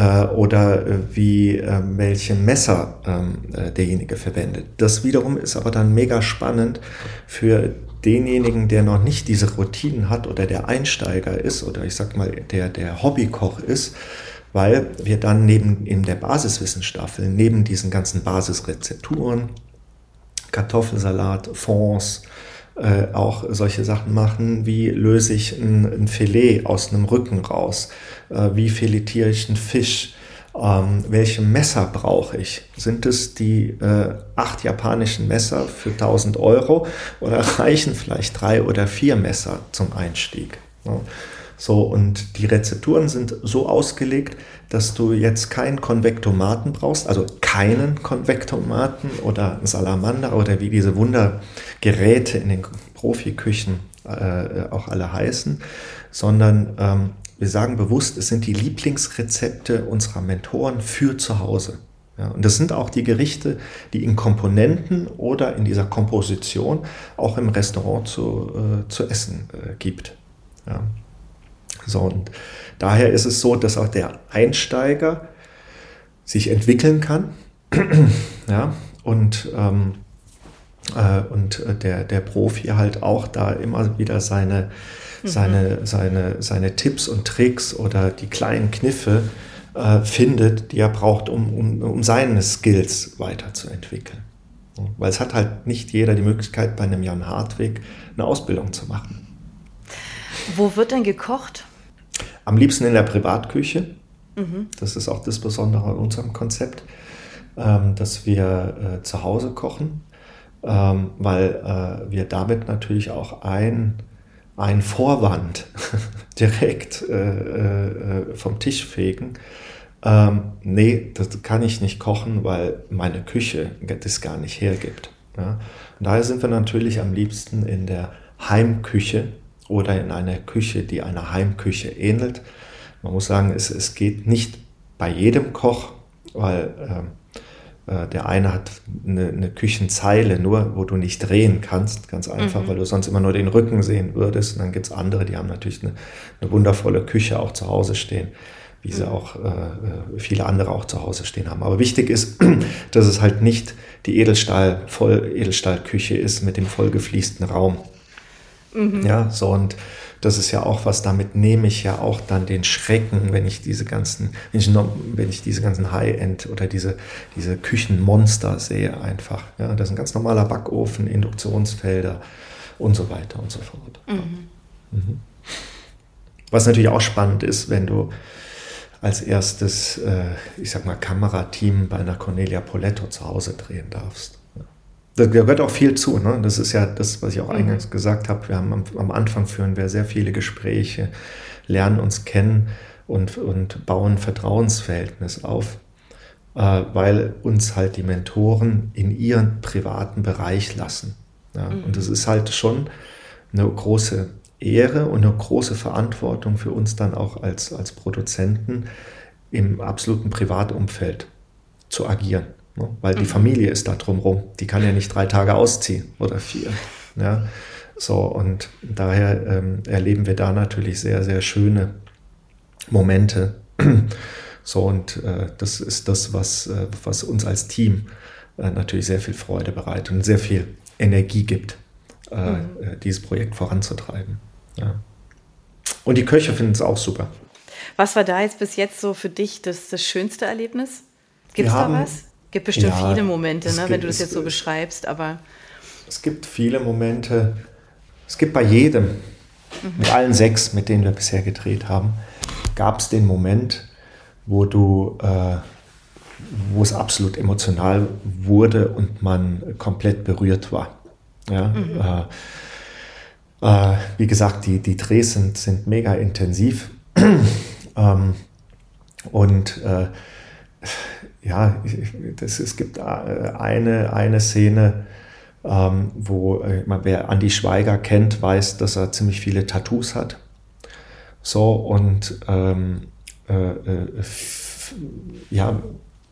äh, oder äh, wie äh, welche Messer ähm, äh, derjenige verwendet. Das wiederum ist aber dann mega spannend für denjenigen, der noch nicht diese Routinen hat oder der Einsteiger ist oder ich sag mal der, der Hobbykoch ist, weil wir dann neben in der Basiswissenstaffel, neben diesen ganzen Basisrezepturen, Kartoffelsalat, Fonds, äh, auch solche Sachen machen, wie löse ich ein, ein Filet aus einem Rücken raus, äh, wie filetiere ich einen Fisch, ähm, welche Messer brauche ich? Sind es die äh, acht japanischen Messer für 1000 Euro oder (laughs) reichen vielleicht drei oder vier Messer zum Einstieg? Ja. So, und die Rezepturen sind so ausgelegt, dass du jetzt keinen Konvektomaten brauchst, also keinen Konvektomaten oder einen Salamander oder wie diese Wundergeräte in den Profiküchen äh, auch alle heißen, sondern ähm, wir sagen bewusst, es sind die Lieblingsrezepte unserer Mentoren für zu Hause. Ja, und das sind auch die Gerichte, die in Komponenten oder in dieser Komposition auch im Restaurant zu, äh, zu essen äh, gibt. Ja. So, und daher ist es so, dass auch der Einsteiger sich entwickeln kann. (clears throat) ja, und ähm, äh, und der, der Profi halt auch da immer wieder seine, seine, mhm. seine, seine Tipps und Tricks oder die kleinen Kniffe äh, findet, die er braucht, um, um, um seine Skills weiterzuentwickeln. Weil es hat halt nicht jeder die Möglichkeit, bei einem Jan Hartwig eine Ausbildung zu machen. Wo wird denn gekocht? Am liebsten in der Privatküche. Mhm. Das ist auch das Besondere an unserem Konzept, ähm, dass wir äh, zu Hause kochen, ähm, weil äh, wir damit natürlich auch ein ein Vorwand (laughs) direkt äh, äh, vom Tisch fegen. Ähm, nee, das kann ich nicht kochen, weil meine Küche das gar nicht hergibt. Ja? Und daher sind wir natürlich am liebsten in der Heimküche oder in einer Küche, die einer Heimküche ähnelt. Man muss sagen, es, es geht nicht bei jedem Koch, weil ähm, äh, der eine hat eine, eine, Küchenzeile nur, wo du nicht drehen kannst, ganz einfach, mhm. weil du sonst immer nur den Rücken sehen würdest. Und dann gibt es andere, die haben natürlich eine, eine, wundervolle Küche auch zu Hause stehen, wie sie mhm. auch äh, äh, viele andere auch zu Hause stehen haben. Aber wichtig ist, (clears throat) dass es halt nicht die Edelstahl, voll Edelstahlküche ist mit dem vollgefließten Raum. Mhm. Ja, so und das ist ja auch was, damit nehme ich ja auch dann den Schrecken, wenn ich diese ganzen, wenn ich, wenn ich diese ganzen High-End oder diese, diese Küchenmonster sehe einfach. Ja, das ist ein ganz normaler Backofen, Induktionsfelder und so weiter und so fort. Mhm. Mhm. Was natürlich auch spannend ist, wenn du als erstes, äh, ich sag mal, Kamerateam bei einer Cornelia Poletto zu Hause drehen darfst. Da gehört auch viel zu. Ne? Das ist ja das, was ich auch mhm. eingangs gesagt habe. Wir haben am, am, Anfang führen wir sehr viele Gespräche, lernen uns kennen und, und bauen Vertrauensverhältnis auf, äh, weil uns halt die Mentoren in ihren privaten Bereich lassen. Ja? Mhm. Und das ist halt schon eine große Ehre und eine große Verantwortung für uns dann auch als, als Produzenten im absoluten Privatumfeld zu agieren. Ne? Weil die mhm. Familie ist da drumherum. Die kann ja nicht drei Tage ausziehen oder vier. Ja? So, und daher ähm, erleben wir da natürlich sehr, sehr schöne Momente. (clears throat) So, und äh, das ist das, was, äh, was uns als Team äh, natürlich sehr viel Freude bereitet und sehr viel Energie gibt, äh, mhm. Äh, dieses Projekt voranzutreiben. Ja. Und die Köche finden es auch super. Was war da jetzt bis jetzt so für dich das, das schönste Erlebnis? Gibt es da was? Gibt bestimmt ja, viele Momente, ne, gibt, wenn du das jetzt so beschreibst, aber. Es gibt viele Momente. Es gibt bei jedem, mhm. mit allen sechs, mit denen wir bisher gedreht haben, gab es den Moment, wo du, äh, wo es absolut emotional wurde und man komplett berührt war. Ja, mhm. äh, äh, wie gesagt, die, die Drehs sind, sind mega intensiv. (clears throat) ähm, und ja, das, es gibt äh, eine, eine Szene, ähm, wo äh, wer Andy Schweiger kennt, weiß, dass er ziemlich viele Tattoos hat. So und ähm, äh, äh ja,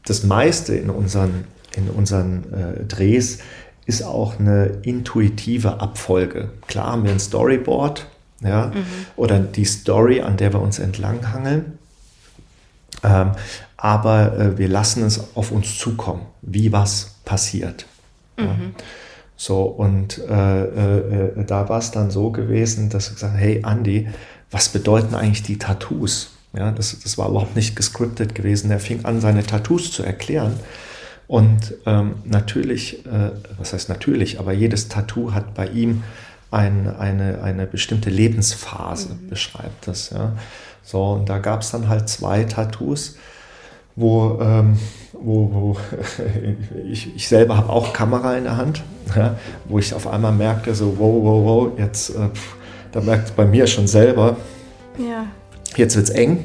das meiste in unseren, in unseren äh, Drehs ist auch eine intuitive Abfolge. Klar haben wir ein Storyboard, ja, mhm. oder die Story, an der wir uns entlanghangeln. Ähm, aber äh, wir lassen es auf uns zukommen, wie was passiert. Mhm. Ja. So, und äh, äh, da war es dann so gewesen, dass ich gesagt habe, hey Andy, was bedeuten eigentlich die Tattoos? Ja, das, das war überhaupt nicht gescriptet gewesen. Er fing an, seine Tattoos zu erklären. Und ähm, natürlich, äh, was heißt natürlich, aber jedes Tattoo hat bei ihm ein, eine, eine bestimmte Lebensphase, mhm. beschreibt das. Ja. So, und da gab es dann halt zwei Tattoos, wo, ähm, wo, wo (laughs) ich, ich selber habe auch Kamera in der Hand, ja, wo ich auf einmal merkte, so, wow, wow, wow, jetzt, äh, da merkt bei mir schon selber, ja. jetzt wird es eng,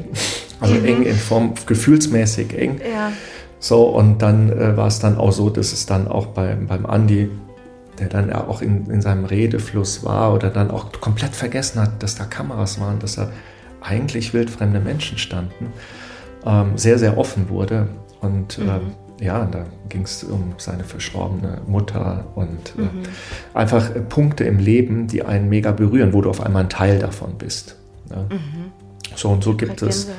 also mhm. eng in Form, gefühlsmäßig eng. Ja. So, und dann äh, war es dann auch so, dass es dann auch beim, beim Andi, der dann auch in, in seinem Redefluss war oder dann auch komplett vergessen hat, dass da Kameras waren, dass da eigentlich wildfremde Menschen standen, ähm, sehr, sehr offen wurde. Und mhm. ähm, ja, da ging es um seine verstorbene Mutter und äh, mhm. einfach äh, Punkte im Leben, die einen mega berühren, wo du auf einmal ein Teil davon bist. Ja. Mhm. So und so gibt es.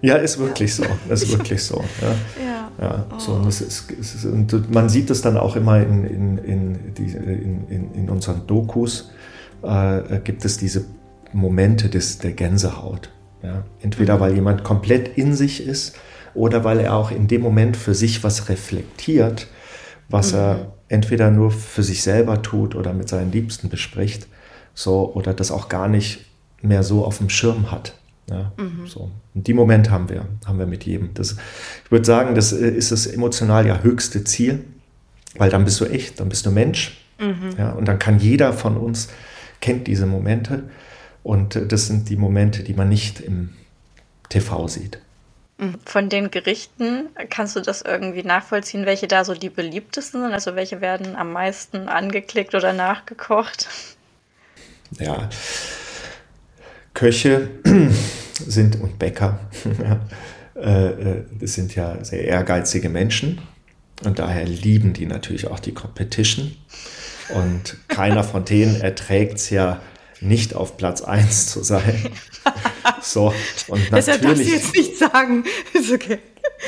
Ja, ist wirklich ja. so. (laughs) Ist wirklich so. Ja. ja. ja. So, und, das ist, ist, und man sieht es dann auch immer in, in, in, die, in, in unseren Dokus, äh, gibt es diese Momente des, der Gänsehaut. Ja. Entweder weil jemand komplett in sich ist oder weil er auch in dem Moment für sich was reflektiert, was mhm. er entweder nur für sich selber tut oder mit seinen Liebsten bespricht, so oder das auch gar nicht mehr so auf dem Schirm hat. Ja, mhm. so. Und die Momente haben wir, haben wir mit jedem. Das, ich würde sagen, das äh, ist das emotional ja höchste Ziel, weil dann bist du echt, dann bist du Mensch. Mhm. Ja, und dann kann jeder von uns, kennt diese Momente. Und das sind die Momente, die man nicht im TV sieht. Mhm. Von den Gerichten kannst du das irgendwie nachvollziehen, welche da so die beliebtesten sind? Also welche werden am meisten angeklickt oder nachgekocht? Ja, Köche (clears throat) sind und Bäcker, (laughs) äh, äh, das sind ja sehr ehrgeizige Menschen und daher lieben die natürlich auch die Competition. Und keiner von denen erträgt es ja nicht auf Platz 1 zu sein. (laughs) So, und natürlich. Darfst du jetzt nicht sagen. (laughs) Ist okay.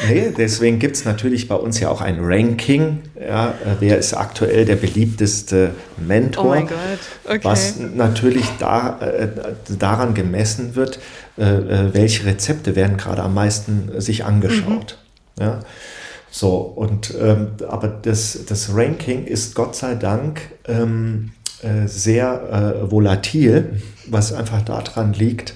Nee, deswegen gibt es natürlich bei uns ja auch ein Ranking. Ja, äh, wer ist aktuell der beliebteste Mentor? Oh mein Gott. Okay. Was natürlich da, äh, daran gemessen wird, äh, äh, welche Rezepte werden gerade am meisten sich angeschaut. Mhm. Ja. So, und ähm, aber das, das Ranking ist Gott sei Dank ähm, äh, sehr äh, volatil, was einfach daran liegt,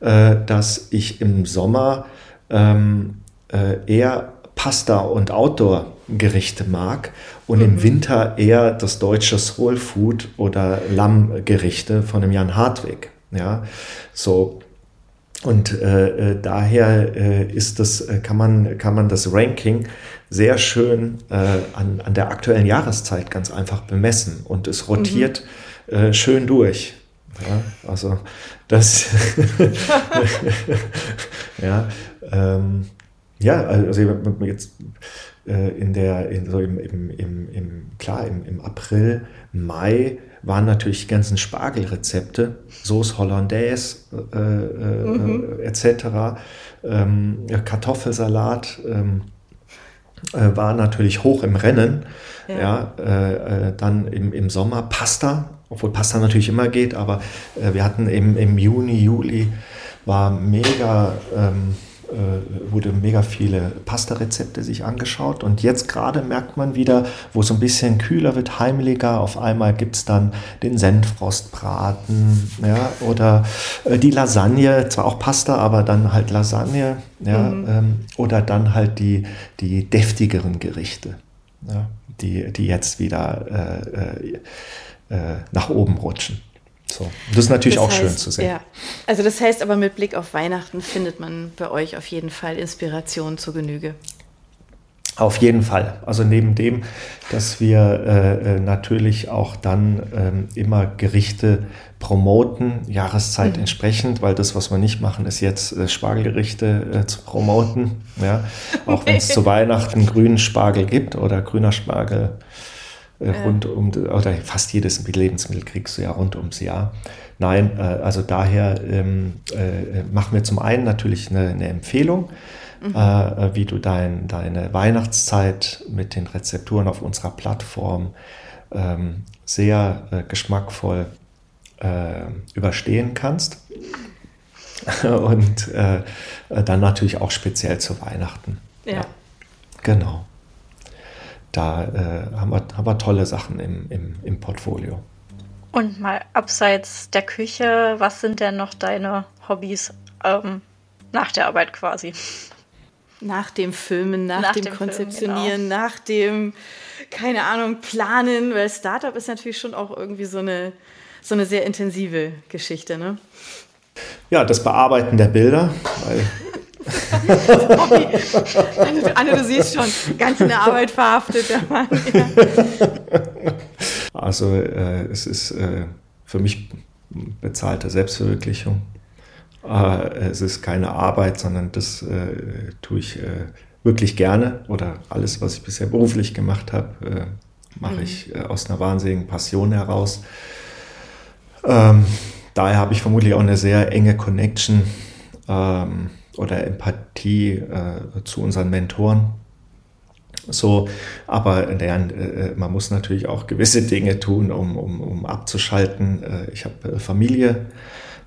äh, dass ich im Sommer ähm, äh, eher Pasta und Outdoor-Gerichte mag und mhm. im Winter eher das deutsche Soul Food oder Lammgerichte von dem Jan Hartwig. Ja, so. Und äh, äh, daher äh, ist das, äh, kann, man, kann man das Ranking sehr schön äh, an, an der aktuellen Jahreszeit ganz einfach bemessen und es rotiert mhm. schön durch. Ja, also das (laughs) (laughs) ja, ähm, ja, also jetzt äh, in der, in, so im, im, im, im, klar, im, im April, Mai waren natürlich die ganzen Spargelrezepte, Sauce Hollandaise äh, äh, mhm. etc., ähm, Kartoffelsalat ähm, äh, war natürlich hoch im Rennen. Ja, ja äh, äh, dann im, im Sommer Pasta, obwohl Pasta natürlich immer geht, aber wir hatten im, im Juni, Juli war mega ähm, äh, wurde mega viele Pasta-Rezepte sich angeschaut und jetzt gerade merkt man wieder, wo es ein bisschen kühler wird, heimeliger, auf einmal gibt es dann den Senfrostbraten ja, oder äh, die Lasagne, zwar auch Pasta, aber dann halt Lasagne ja, mhm. ähm, oder dann halt die, die deftigeren Gerichte, ja, die, die jetzt wieder äh, äh, äh nach oben rutschen. So. Das ist natürlich das auch heißt, schön zu sehen. Ja. Also das heißt aber mit Blick auf Weihnachten findet man bei euch auf jeden Fall Inspiration zur Genüge. Auf jeden Fall. Also neben dem, dass wir äh, äh natürlich auch dann ähm, immer Gerichte promoten, Jahreszeit mhm. entsprechend, weil das, was wir nicht machen, ist jetzt äh, Spargelgerichte äh, zu promoten. Ja? Auch wenn es (laughs) zu Weihnachten grünen Spargel gibt oder grüner Spargel äh, rund um, oder fast jedes Lebensmittel kriegst du ja rund ums Jahr. Nein, äh, also daher ähm, äh, machen wir zum einen natürlich eine, eine Empfehlung, mhm. äh, wie du dein, deine Weihnachtszeit mit den Rezepturen auf unserer Plattform ähm, sehr äh, geschmackvoll äh, überstehen kannst. (laughs) Und dann natürlich auch speziell zu Weihnachten. ja. ja. Genau da äh, haben, wir, haben wir tolle Sachen im, im, im Portfolio. Und mal abseits der Küche, was sind denn noch deine Hobbys ähm, nach der Arbeit quasi? Nach dem Filmen, nach, nach dem, dem, Konzeptionieren, Film, genau. nach dem, keine Ahnung, Planen, weil Startup ist natürlich schon auch irgendwie so eine, so eine sehr intensive Geschichte, ne? Ja, das Bearbeiten der Bilder, weil Anne, (laughs) Anne, du siehst schon, ganz in der Arbeit verhaftet, der Mann. Ja. Also äh, es ist äh, für mich bezahlte Selbstverwirklichung. Äh, es ist keine Arbeit, sondern das äh, tue ich äh, wirklich gerne oder alles, was ich bisher beruflich gemacht habe, äh, mache mhm. ich aus einer wahnsinnigen Passion heraus. Ähm, daher habe ich vermutlich auch eine sehr enge Connection ähm, oder Empathie äh, zu unseren Mentoren. So, aber der, äh, man muss natürlich auch gewisse Dinge tun, um, um, um abzuschalten. Äh, ich habe äh, Familie,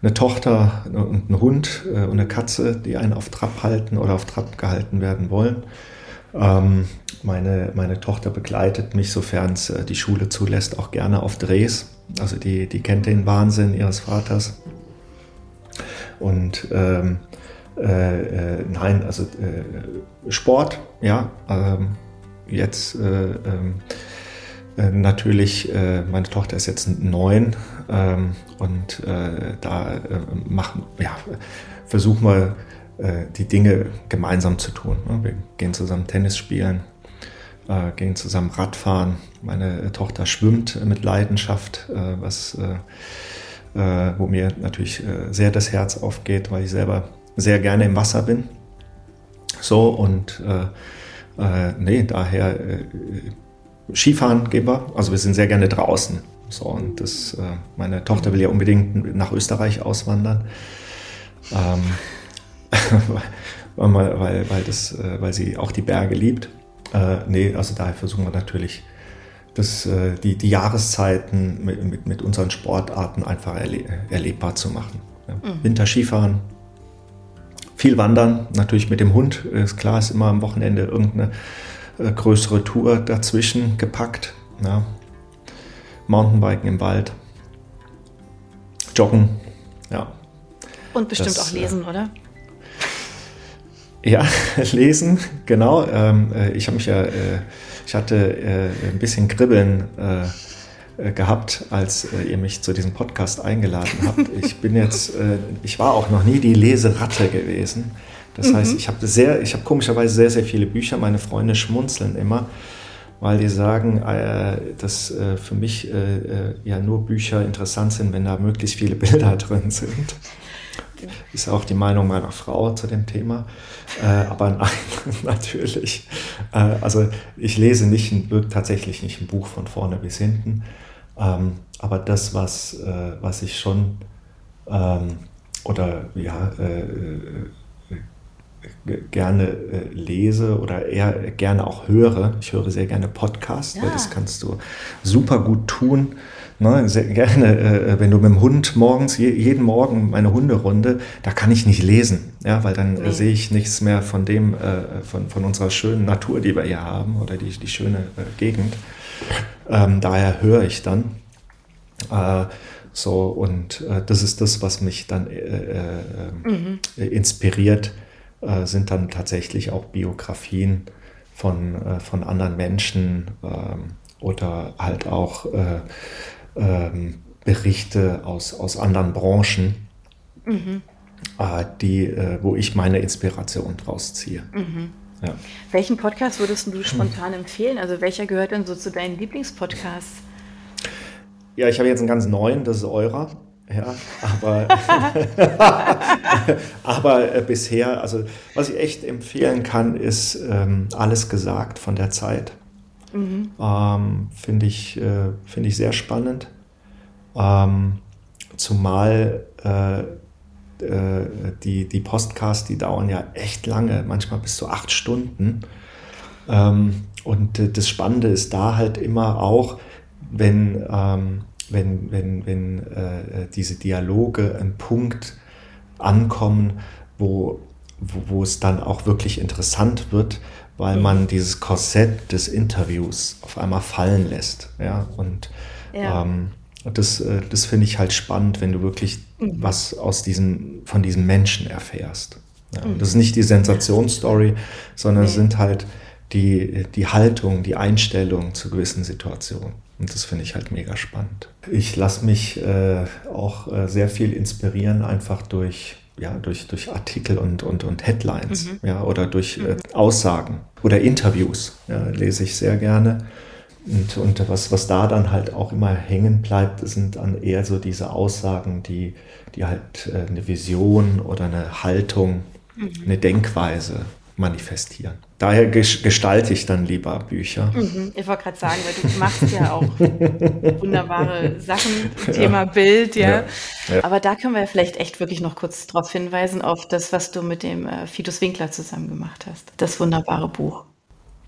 eine Tochter und einen Hund äh, und eine Katze, die einen auf Trab halten oder auf Trab gehalten werden wollen. Ähm, meine, meine Tochter begleitet mich, sofern es äh, die Schule zulässt, auch gerne auf Drehs. Also die, die kennt den Wahnsinn ihres Vaters. Und ähm, äh, äh, nein, also äh, Sport, ja. Ähm, jetzt äh, ähm, äh, natürlich, äh, meine Tochter ist jetzt neun ähm, und da machen, ja, versuchen wir die Dinge gemeinsam zu tun. Ne? Wir gehen zusammen Tennis spielen, gehen zusammen Radfahren. Meine Tochter schwimmt mit Leidenschaft, was wo mir natürlich sehr das Herz aufgeht, weil ich selber sehr gerne im Wasser bin. So und äh, äh, nee, daher äh, Skifahren gehen wir. Also wir sind sehr gerne draußen. So und das, äh, meine Tochter will ja unbedingt nach Österreich auswandern. Ähm, (laughs) weil, weil, weil, das, äh, weil sie auch die Berge liebt. Äh, nee, also daher versuchen wir natürlich, das, äh, die, die Jahreszeiten mit, mit, mit unseren Sportarten einfach erle erlebbar zu machen. Mhm. Winter Skifahren, viel wandern, natürlich mit dem Hund. Ist klar, ist immer am Wochenende irgendeine äh, größere Tour dazwischen gepackt. Ja. Mountainbiken im Wald, Joggen, ja. Und bestimmt das, auch lesen, äh, oder? Ja, (laughs) lesen, genau. Ähm, äh, ich habe mich ja, äh, ich hatte äh, ein bisschen Kribbeln äh, gehabt, als äh, ihr mich zu diesem Podcast eingeladen habt. (laughs) Ich bin jetzt, ich war auch noch nie die Leseratte gewesen. Das mhm. heißt, ich habe sehr, ich habe komischerweise sehr, sehr viele Bücher. Meine Freunde schmunzeln immer, weil die sagen, äh, dass äh, für mich äh, ja nur Bücher interessant sind, wenn da möglichst viele (laughs) Bilder drin sind. Ist auch die Meinung meiner Frau zu dem Thema. Äh, aber nein, (laughs) natürlich. Äh, also ich lese nicht tatsächlich nicht ein Buch von vorne bis hinten. Ähm, aber das, was, äh, was ich schon ähm, oder ja, gerne äh, lese oder eher gerne auch höre. Ich höre sehr gerne Podcasts, ja. weil das kannst du super gut tun. Ne? Sehr gerne, äh, wenn du mit dem Hund morgens, je, jeden Morgen meine Hunderunde, da kann ich nicht lesen, ja, weil dann nee. sehe ich nichts mehr von dem, äh, von, von unserer schönen Natur, die wir hier haben oder die, die schöne äh, Gegend. Ähm, daher höre ich dann. Äh, so, und äh, das ist das, was mich dann mhm. inspiriert, äh, sind dann tatsächlich auch Biografien von, äh, von anderen Menschen ähm, oder halt auch äh, ähm, Berichte aus, aus anderen Branchen, mhm. Äh, die, äh, wo ich meine Inspiration draus ziehe. Mhm. Ja. Welchen Podcast würdest du spontan empfehlen? Also welcher gehört denn so zu deinen Lieblingspodcasts? Ja, ich habe jetzt einen ganz neuen, das ist eurer. Ja, aber, (laughs) aber äh, bisher, also was ich echt empfehlen kann, ist ähm, alles gesagt von der Zeit. Mhm. Ähm, Finde ich, äh, find ich sehr spannend. Ähm, zumal äh, äh, die, die Podcasts, die dauern ja echt lange, manchmal bis zu acht Stunden. Ähm, und äh, das Spannende ist da halt immer auch, wenn ähm, wenn, wenn, wenn äh, diese Dialoge einen Punkt ankommen, wo, wo, wo, es dann auch wirklich interessant wird, weil man dieses Korsett des Interviews auf einmal fallen lässt. Ja? Und ja. Ähm, das, äh, das finde ich halt spannend, wenn du wirklich mhm. was aus diesen, von diesen Menschen erfährst. Ja? Mhm. Das ist nicht die Sensationsstory, sondern es sind halt die, die Haltung, die Einstellung zu gewissen Situationen. Und das finde ich halt mega spannend. Ich lasse mich äh, auch äh, sehr viel inspirieren, einfach durch, ja, durch, durch Artikel und, und, und Headlines mhm. ja, oder durch äh, mhm. Aussagen oder Interviews. Ja, lese ich sehr gerne. Und, und was, was da dann halt auch immer hängen bleibt, sind dann eher so diese Aussagen, die, die halt äh, eine Vision oder eine Haltung, mhm. eine Denkweise manifestieren. Daher gestalte ich dann lieber Bücher. Mhm, ich wollte gerade sagen, weil du machst ja auch wunderbare Sachen, Thema ja. Bild, ja. Ja. ja. Aber da können wir vielleicht echt wirklich noch kurz darauf hinweisen, auf das, was du mit dem äh, Fitus Winkler zusammen gemacht hast. Das wunderbare Buch.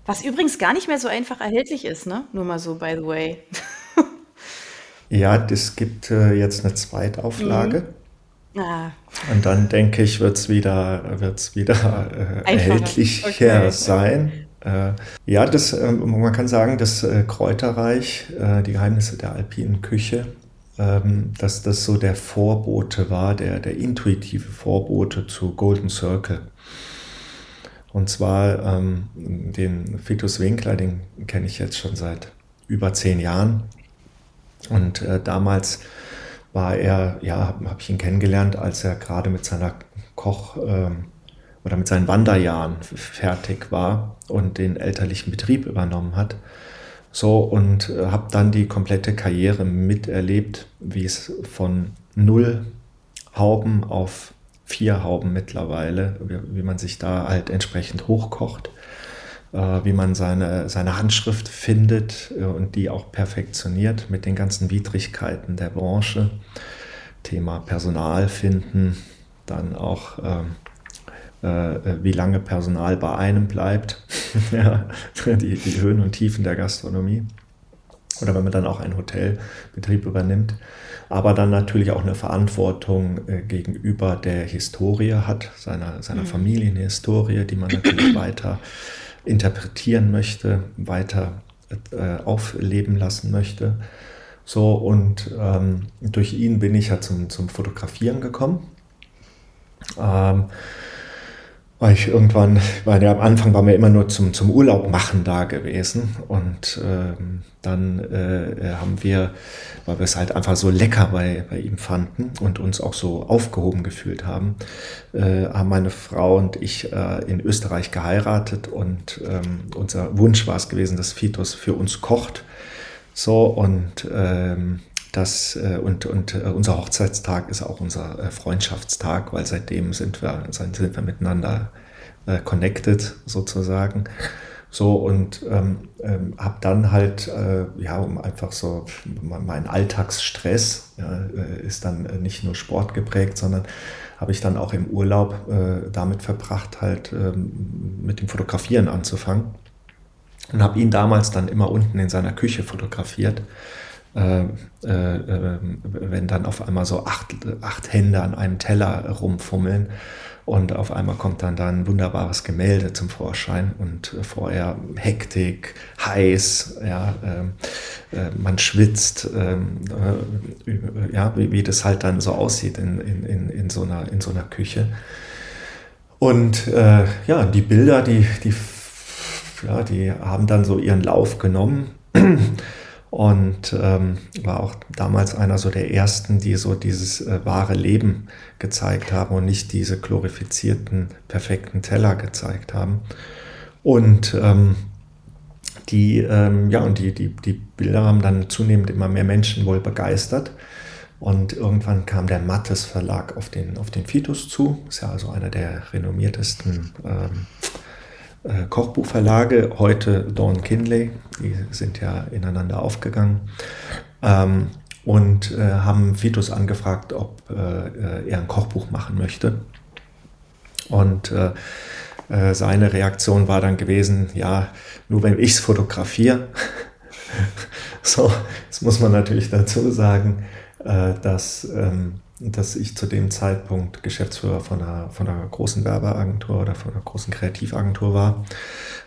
Was übrigens gar nicht mehr so einfach erhältlich ist, ne? Nur mal so, by the way. (laughs) ja, das gibt äh, jetzt eine Zweitauflage. Mhm. Ah. Und dann denke ich, wird es wieder, wird's wieder äh, erhältlicher okay. sein. Äh, ja, das, äh, man kann sagen, das äh, Kräuterreich, äh, die Geheimnisse der alpinen Küche, ähm, dass das so der Vorbote war, der, der intuitive Vorbote zu Golden Circle. Und zwar ähm, den Fitus Winkler, den kenne ich jetzt schon seit über zehn Jahren. Und äh, damals war er, ja, habe ich ihn kennengelernt, als er gerade mit seiner Koch- ähm, oder mit seinen Wanderjahren fertig war und den elterlichen Betrieb übernommen hat. So und äh, habe dann die komplette Karriere miterlebt, wie es von null Hauben auf vier Hauben mittlerweile, wie, wie man sich da halt entsprechend hochkocht äh, wie man seine, seine Handschrift findet äh, und die auch perfektioniert mit den ganzen Widrigkeiten der Branche. Thema Personal finden, dann auch ähm, äh, wie lange Personal bei einem bleibt, (laughs) ja, die, die Höhen und Tiefen der Gastronomie oder wenn man dann auch einen Hotelbetrieb übernimmt, aber dann natürlich auch eine Verantwortung äh, gegenüber der Historie hat, seiner, seiner mhm. Familienhistorie, die man natürlich (clears throat) weiter interpretieren möchte, weiter äh, aufleben lassen möchte. So, und ähm, durch ihn bin ich ja zum, zum Fotografieren gekommen. Ähm, weil ich irgendwann, weil ja am Anfang war mir immer nur zum, zum Urlaub machen da gewesen und ähm, dann äh, haben wir, weil wir es halt einfach so lecker bei, bei ihm fanden und uns auch so aufgehoben gefühlt haben, äh, haben meine Frau und ich äh, in Österreich geheiratet und ähm, unser Wunsch war es gewesen, dass Fitos für uns kocht. So und ähm, das, äh, und, und äh, unser Hochzeitstag ist auch unser äh, Freundschaftstag, weil seitdem sind wir, sind wir miteinander connected sozusagen. So und ähm, ähm, habe dann halt, äh, ja, um einfach so mein Alltagsstress ja, ist dann nicht nur Sport geprägt, sondern habe ich dann auch im Urlaub äh, damit verbracht, halt ähm, mit dem Fotografieren anzufangen. Und habe ihn damals dann immer unten in seiner Küche fotografiert äh, äh, wenn dann auf einmal so acht, acht Hände an einem Teller rumfummeln und auf einmal kommt dann da ein wunderbares Gemälde zum Vorschein und vorher Hektik, heiß, ja, äh, äh, man schwitzt, ähm, äh, ja, wie, wie, das halt dann so aussieht in, in, in, so, einer, in so einer Küche. Und äh, ja, die Bilder, die, die, ja, die haben dann so ihren Lauf genommen und ähm, war auch damals einer so der ersten, die so dieses äh, wahre Leben gezeigt haben und nicht diese glorifizierten, perfekten Teller gezeigt haben. Und ähm, die, ähm, ja, und die, die, die Bilder haben dann zunehmend immer mehr Menschen wohl begeistert. Und irgendwann kam der Mattes Verlag auf den, auf den Fitus zu. Ist ja also einer der renommiertesten ähm, äh, Kochbuchverlage, heute Dawn Kinley, die sind ja ineinander aufgegangen. Ähm, und äh, haben Vitus angefragt, ob äh, er ein Kochbuch machen möchte. Und äh, äh, seine Reaktion war dann gewesen, ja, nur wenn ich es fotografiere. (laughs) so, jetzt muss man natürlich dazu sagen, äh, dass ähm, dass ich zu dem Zeitpunkt Geschäftsführer von einer, von einer großen Werbeagentur oder von einer großen Kreativagentur war,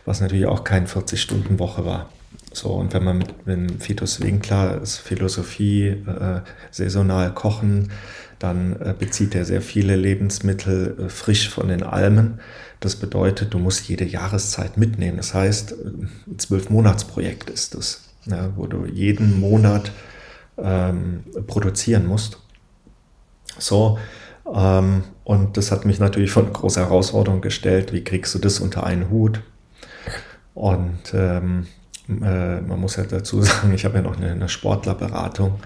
was natürlich auch keine 40-Stunden-Woche war. So, und wenn man mit, mit Fitus Winkler ist Philosophie, äh, saisonal kochen, dann äh, bezieht er sehr viele Lebensmittel äh, frisch von den Almen. Das bedeutet, du musst jede Jahreszeit mitnehmen. Das heißt, ein Zwölf-Monats-Projekt ist das, ja, wo du jeden Monat ähm, produzieren musst. So, ähm, und das hat mich natürlich vor eine große Herausforderung gestellt. Wie kriegst du das unter einen Hut? Und ähm, äh, man muss ja dazu (laughs) sagen, ich habe ja noch eine, eine Sportlerberatung,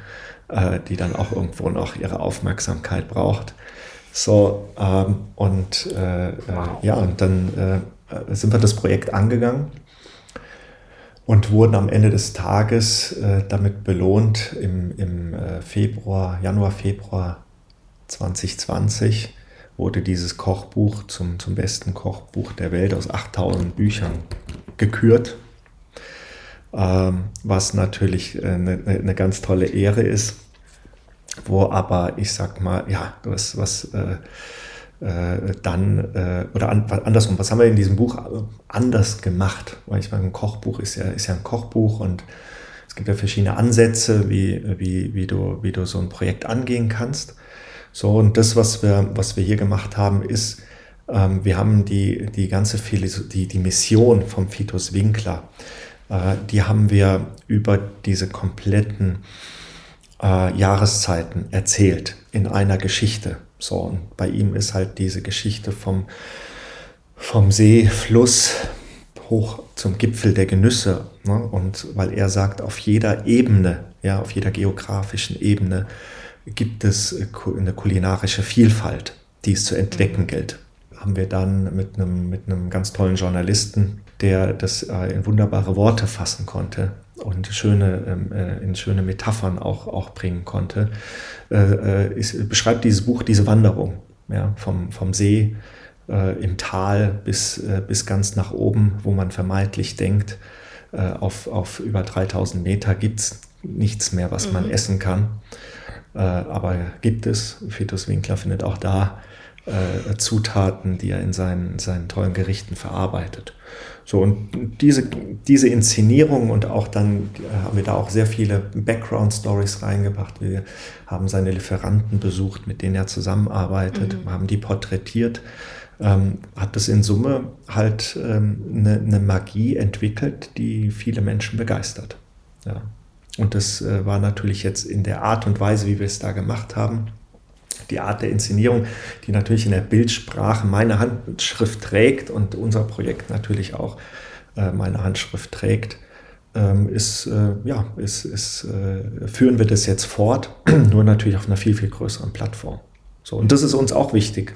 äh, die dann auch irgendwo noch ihre Aufmerksamkeit braucht. So, ähm, und äh, äh ja, und dann sind wir das Projekt angegangen und wurden am Ende des Tages damit belohnt, im, im Februar, Januar, Februar 2020 wurde dieses Kochbuch zum, zum besten Kochbuch der Welt aus 8000 Büchern gekürt, ähm, was natürlich eine, eine, ganz tolle Ehre ist, wo aber ich sag mal, ja, was, was äh, äh, dann, äh, oder an, andersrum, was haben wir in diesem Buch anders gemacht? Weil ich meine, ein Kochbuch ist ja, ist ja ein Kochbuch und es gibt ja verschiedene Ansätze, wie, wie, wie, du, wie du so ein Projekt angehen kannst. So, und das, was wir, was wir hier gemacht haben, ist, ähm, wir haben die, die ganze die, die Mission vom Fitus Winkler, äh, die haben wir über diese kompletten äh, Jahreszeiten erzählt in einer Geschichte. So, und bei ihm ist halt diese Geschichte vom, vom See, Fluss hoch zum Gipfel der Genüsse. Ne? Und weil er sagt, auf jeder Ebene, ja, auf jeder geografischen Ebene, gibt es äh, eine kulinarische Vielfalt, die es zu entdecken gilt. Haben wir dann mit einem, mit einem ganz tollen Journalisten, der das äh, in wunderbare Worte fassen konnte und schöne, ähm, äh, in schöne Metaphern auch, auch bringen konnte, ist, beschreibt dieses Buch diese Wanderung ja, vom, vom See im Tal bis, bis ganz nach oben, wo man vermeintlich denkt, auf, auf über 3000 Meter gibt es nichts mehr, was man mhm. essen kann. Äh, aber gibt es, Fetus Winkler findet auch da äh, Zutaten, die er in seinen, seinen tollen Gerichten verarbeitet. So, und diese, diese Inszenierung und auch dann haben wir da auch sehr viele Background-Stories reingebracht. Wir haben seine Lieferanten besucht, mit denen er zusammenarbeitet, mhm. haben die porträtiert. Ähm, hat das in Summe halt ähm, eine, eine, Magie entwickelt, die viele Menschen begeistert. Ja. Und das äh, war natürlich jetzt in der Art und Weise, wie wir es da gemacht haben, die Art der Inszenierung, die natürlich in der Bildsprache meine Handschrift trägt und unser Projekt natürlich auch äh, meine Handschrift trägt, ähm, ist, äh, ja, ist, ist, äh, führen wir das jetzt fort, (clears throat) nur natürlich auf einer viel, viel größeren Plattform. So, und das ist uns auch wichtig,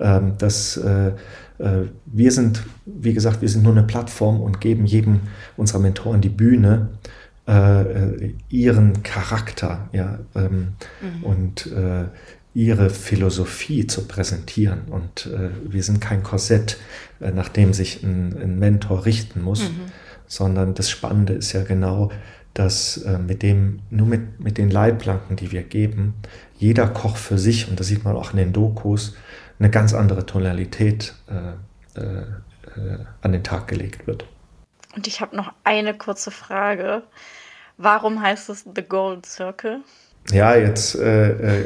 ähm, dass äh, äh, wir sind, wie gesagt, wir sind nur eine Plattform und geben jedem unserer Mentoren die Bühne, äh, ihren Charakter ja, ähm, mhm. und äh, ihre Philosophie zu präsentieren. Und äh, wir sind kein Korsett, äh, nach dem sich ein, ein Mentor richten muss, mhm. sondern das Spannende ist ja genau, dass äh, mit dem, nur mit, mit den Leitplanken, die wir geben, jeder Koch für sich, und das sieht man auch in den Dokus, eine ganz andere Tonalität äh, an den Tag gelegt wird. Und ich habe noch eine kurze Frage. Warum heißt es The Golden Circle? ja, jetzt äh, äh,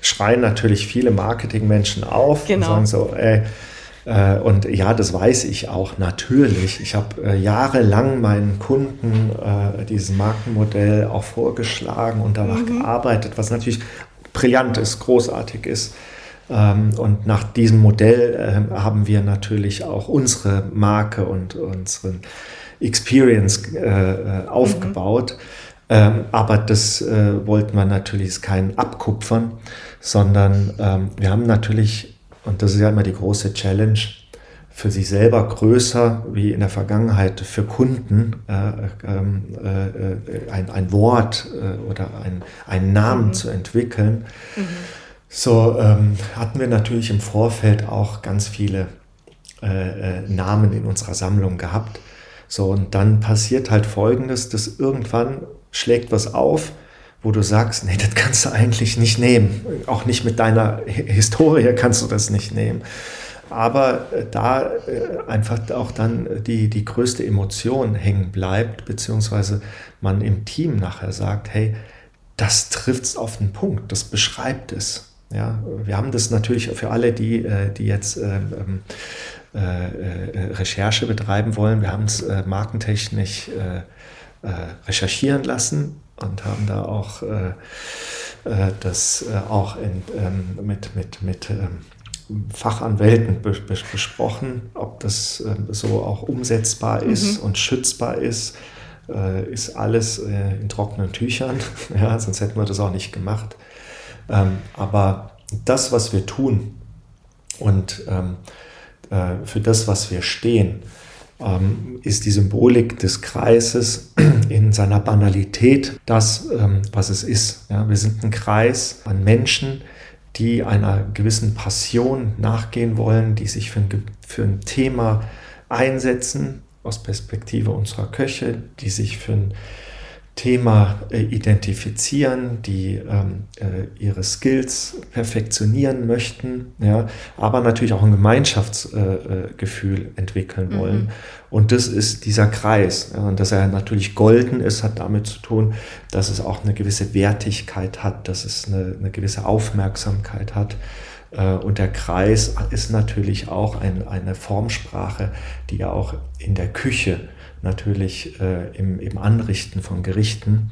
schreien natürlich viele Marketingmenschen auf genau. und sagen so, ey, äh, und ja, das weiß ich auch natürlich. Ich habe äh, jahrelang meinen Kunden äh, dieses Markenmodell auch vorgeschlagen und danach mhm. gearbeitet, was natürlich brillant ist, großartig ist. Ähm, und nach diesem Modell äh, haben wir natürlich auch unsere Marke und unseren Experience aufgebaut. Mhm. Ähm, aber das äh, wollten wir natürlich kein Abkupfern, sondern ähm, wir haben natürlich, und das ist ja immer die große Challenge, für sich selber größer wie in der Vergangenheit für Kunden äh, ähm, äh, ein, ein Wort äh, oder ein, einen Namen mhm. zu entwickeln. Mhm. So ähm, hatten wir natürlich im Vorfeld auch ganz viele äh, äh, Namen in unserer Sammlung gehabt. So, und dann passiert halt Folgendes, dass irgendwann schlägt was auf, wo du sagst, nee, das kannst du eigentlich nicht nehmen. Auch nicht mit deiner Historie kannst du das nicht nehmen. Aber äh, da äh, einfach auch dann die, die größte Emotion hängen bleibt, beziehungsweise man im Team nachher sagt, hey, das trifft es auf den Punkt, das beschreibt es. Ja, wir haben das natürlich für alle, die, äh, die jetzt ähm, äh, Recherche betreiben wollen, wir haben es markentechnisch äh, äh, recherchieren lassen und haben da auch äh, äh, das auch in, ähm, mit, mit, mit ähm, Fachanwälten besprochen, ob das so auch umsetzbar ist mhm. und schützbar ist. ist alles in trockenen Tüchern, (laughs) ja, sonst hätten wir das auch nicht gemacht. Aber das, was wir tun und für das, was wir stehen, ähm, ist die Symbolik des Kreises (clears throat) in seiner Banalität das, ähm, was es ist. Ja, wir sind ein Kreis an Menschen, die einer gewissen Passion nachgehen wollen, die sich für ein, für ein Thema einsetzen aus Perspektive unserer Köche, die sich für ein Thema äh, identifizieren, die ähm, äh, ihre Skills perfektionieren möchten, ja, aber natürlich auch ein Gemeinschaftsgefühl äh, entwickeln mhm. wollen. Und das ist dieser Kreis. Ja, und dass er natürlich golden ist, hat damit zu tun, dass es auch eine gewisse Wertigkeit hat, dass es eine, eine gewisse Aufmerksamkeit hat. Äh, und der Kreis ist natürlich auch ein, eine Formsprache, die ja auch in der Küche natürlich äh, im, im, Anrichten von Gerichten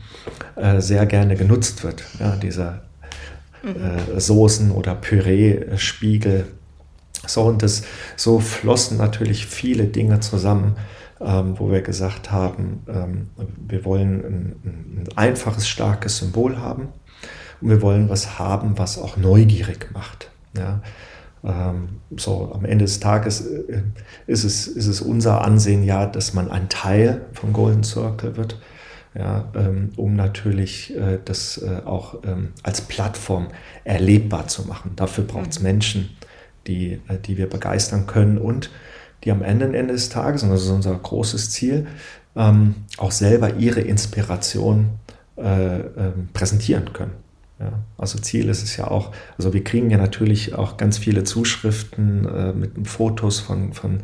äh, sehr gerne genutzt wird. Ja, dieser mhm. äh, Soßen- oder Püree-Spiegel. So, und das, so flossen natürlich viele Dinge zusammen, ähm, wo wir gesagt haben, ähm, wir wollen ein, ein einfaches, starkes Symbol haben und wir wollen was haben, was auch neugierig macht. Ja? Ähm, so am Ende des Tages äh, ist es, ist es unser Ansehen ja, dass man ein Teil vom Golden Circle wird, ja, ähm, um natürlich äh, das äh, auch ähm, als Plattform erlebbar zu machen. Dafür braucht es mhm. Menschen, die, die wir begeistern können und die am Ende, Ende des Tages, und das ist unser großes Ziel, auch selber ihre Inspiration präsentieren können. Ja, also Ziel ist es ja auch, also wir kriegen ja natürlich auch ganz viele Zuschriften äh, mit Fotos von, von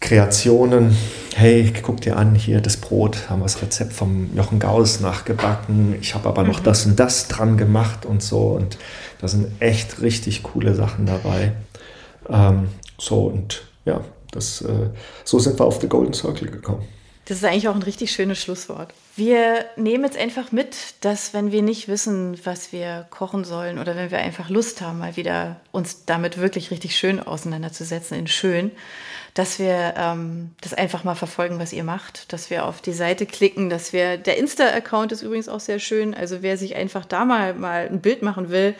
Kreationen. Hey, guck dir an, hier das Brot, haben wir das Rezept vom Jochen Gauss nachgebacken. Ich habe aber noch mhm. das und das dran gemacht und so. Und da sind echt richtig coole Sachen dabei. Ähm, so und ja, das, äh, so sind wir auf The Golden Circle gekommen. Das ist eigentlich auch ein richtig schönes Schlusswort. Wir nehmen jetzt einfach mit, dass wenn wir nicht wissen, was wir kochen sollen oder wenn wir einfach Lust haben, mal wieder uns damit wirklich richtig schön auseinanderzusetzen, in schön, dass wir ähm, das einfach mal verfolgen, was ihr macht, dass wir auf die Seite klicken, dass wir, der Insta-Account ist übrigens auch sehr schön, also wer sich einfach da mal, mal ein Bild machen will,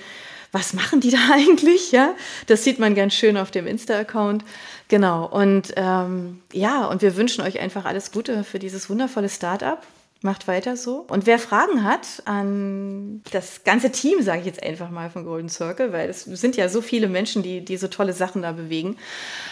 was machen die da (laughs) eigentlich, ja, das sieht man ganz schön auf dem Insta-Account, genau, und ähm, ja, und wir wünschen euch einfach alles Gute für dieses wundervolle Start-up Macht weiter so. Und wer Fragen hat an das ganze Team, sage ich jetzt einfach mal von Golden Circle, weil es sind ja so viele Menschen, die, die so tolle Sachen da bewegen,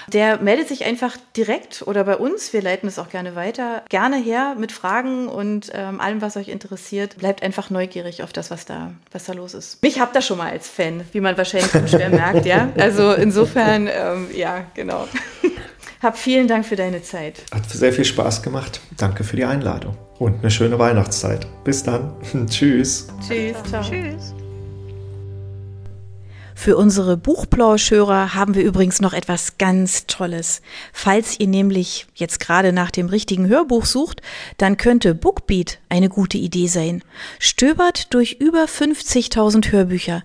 der meldet sich einfach direkt oder bei uns. Wir leiten es auch gerne weiter. Gerne her mit Fragen und ähm, allem, was euch interessiert. Bleibt einfach neugierig auf das, was da, was da los ist. Mich habt ihr schon mal als Fan, wie man wahrscheinlich schwer merkt, ja. (laughs) Also insofern, ähm, ja, genau. (laughs) Hab vielen Dank für deine Zeit. Hat sehr viel Spaß gemacht. Danke für die Einladung und eine schöne Weihnachtszeit. Bis dann. (laughs) Tschüss. Tschüss. Ciao. Tschüss. Für unsere Buchplauschhörer haben wir übrigens noch etwas ganz Tolles. Falls ihr nämlich jetzt gerade nach dem richtigen Hörbuch sucht, dann könnte Bookbeat eine gute Idee sein. Stöbert durch über 50.000 Hörbücher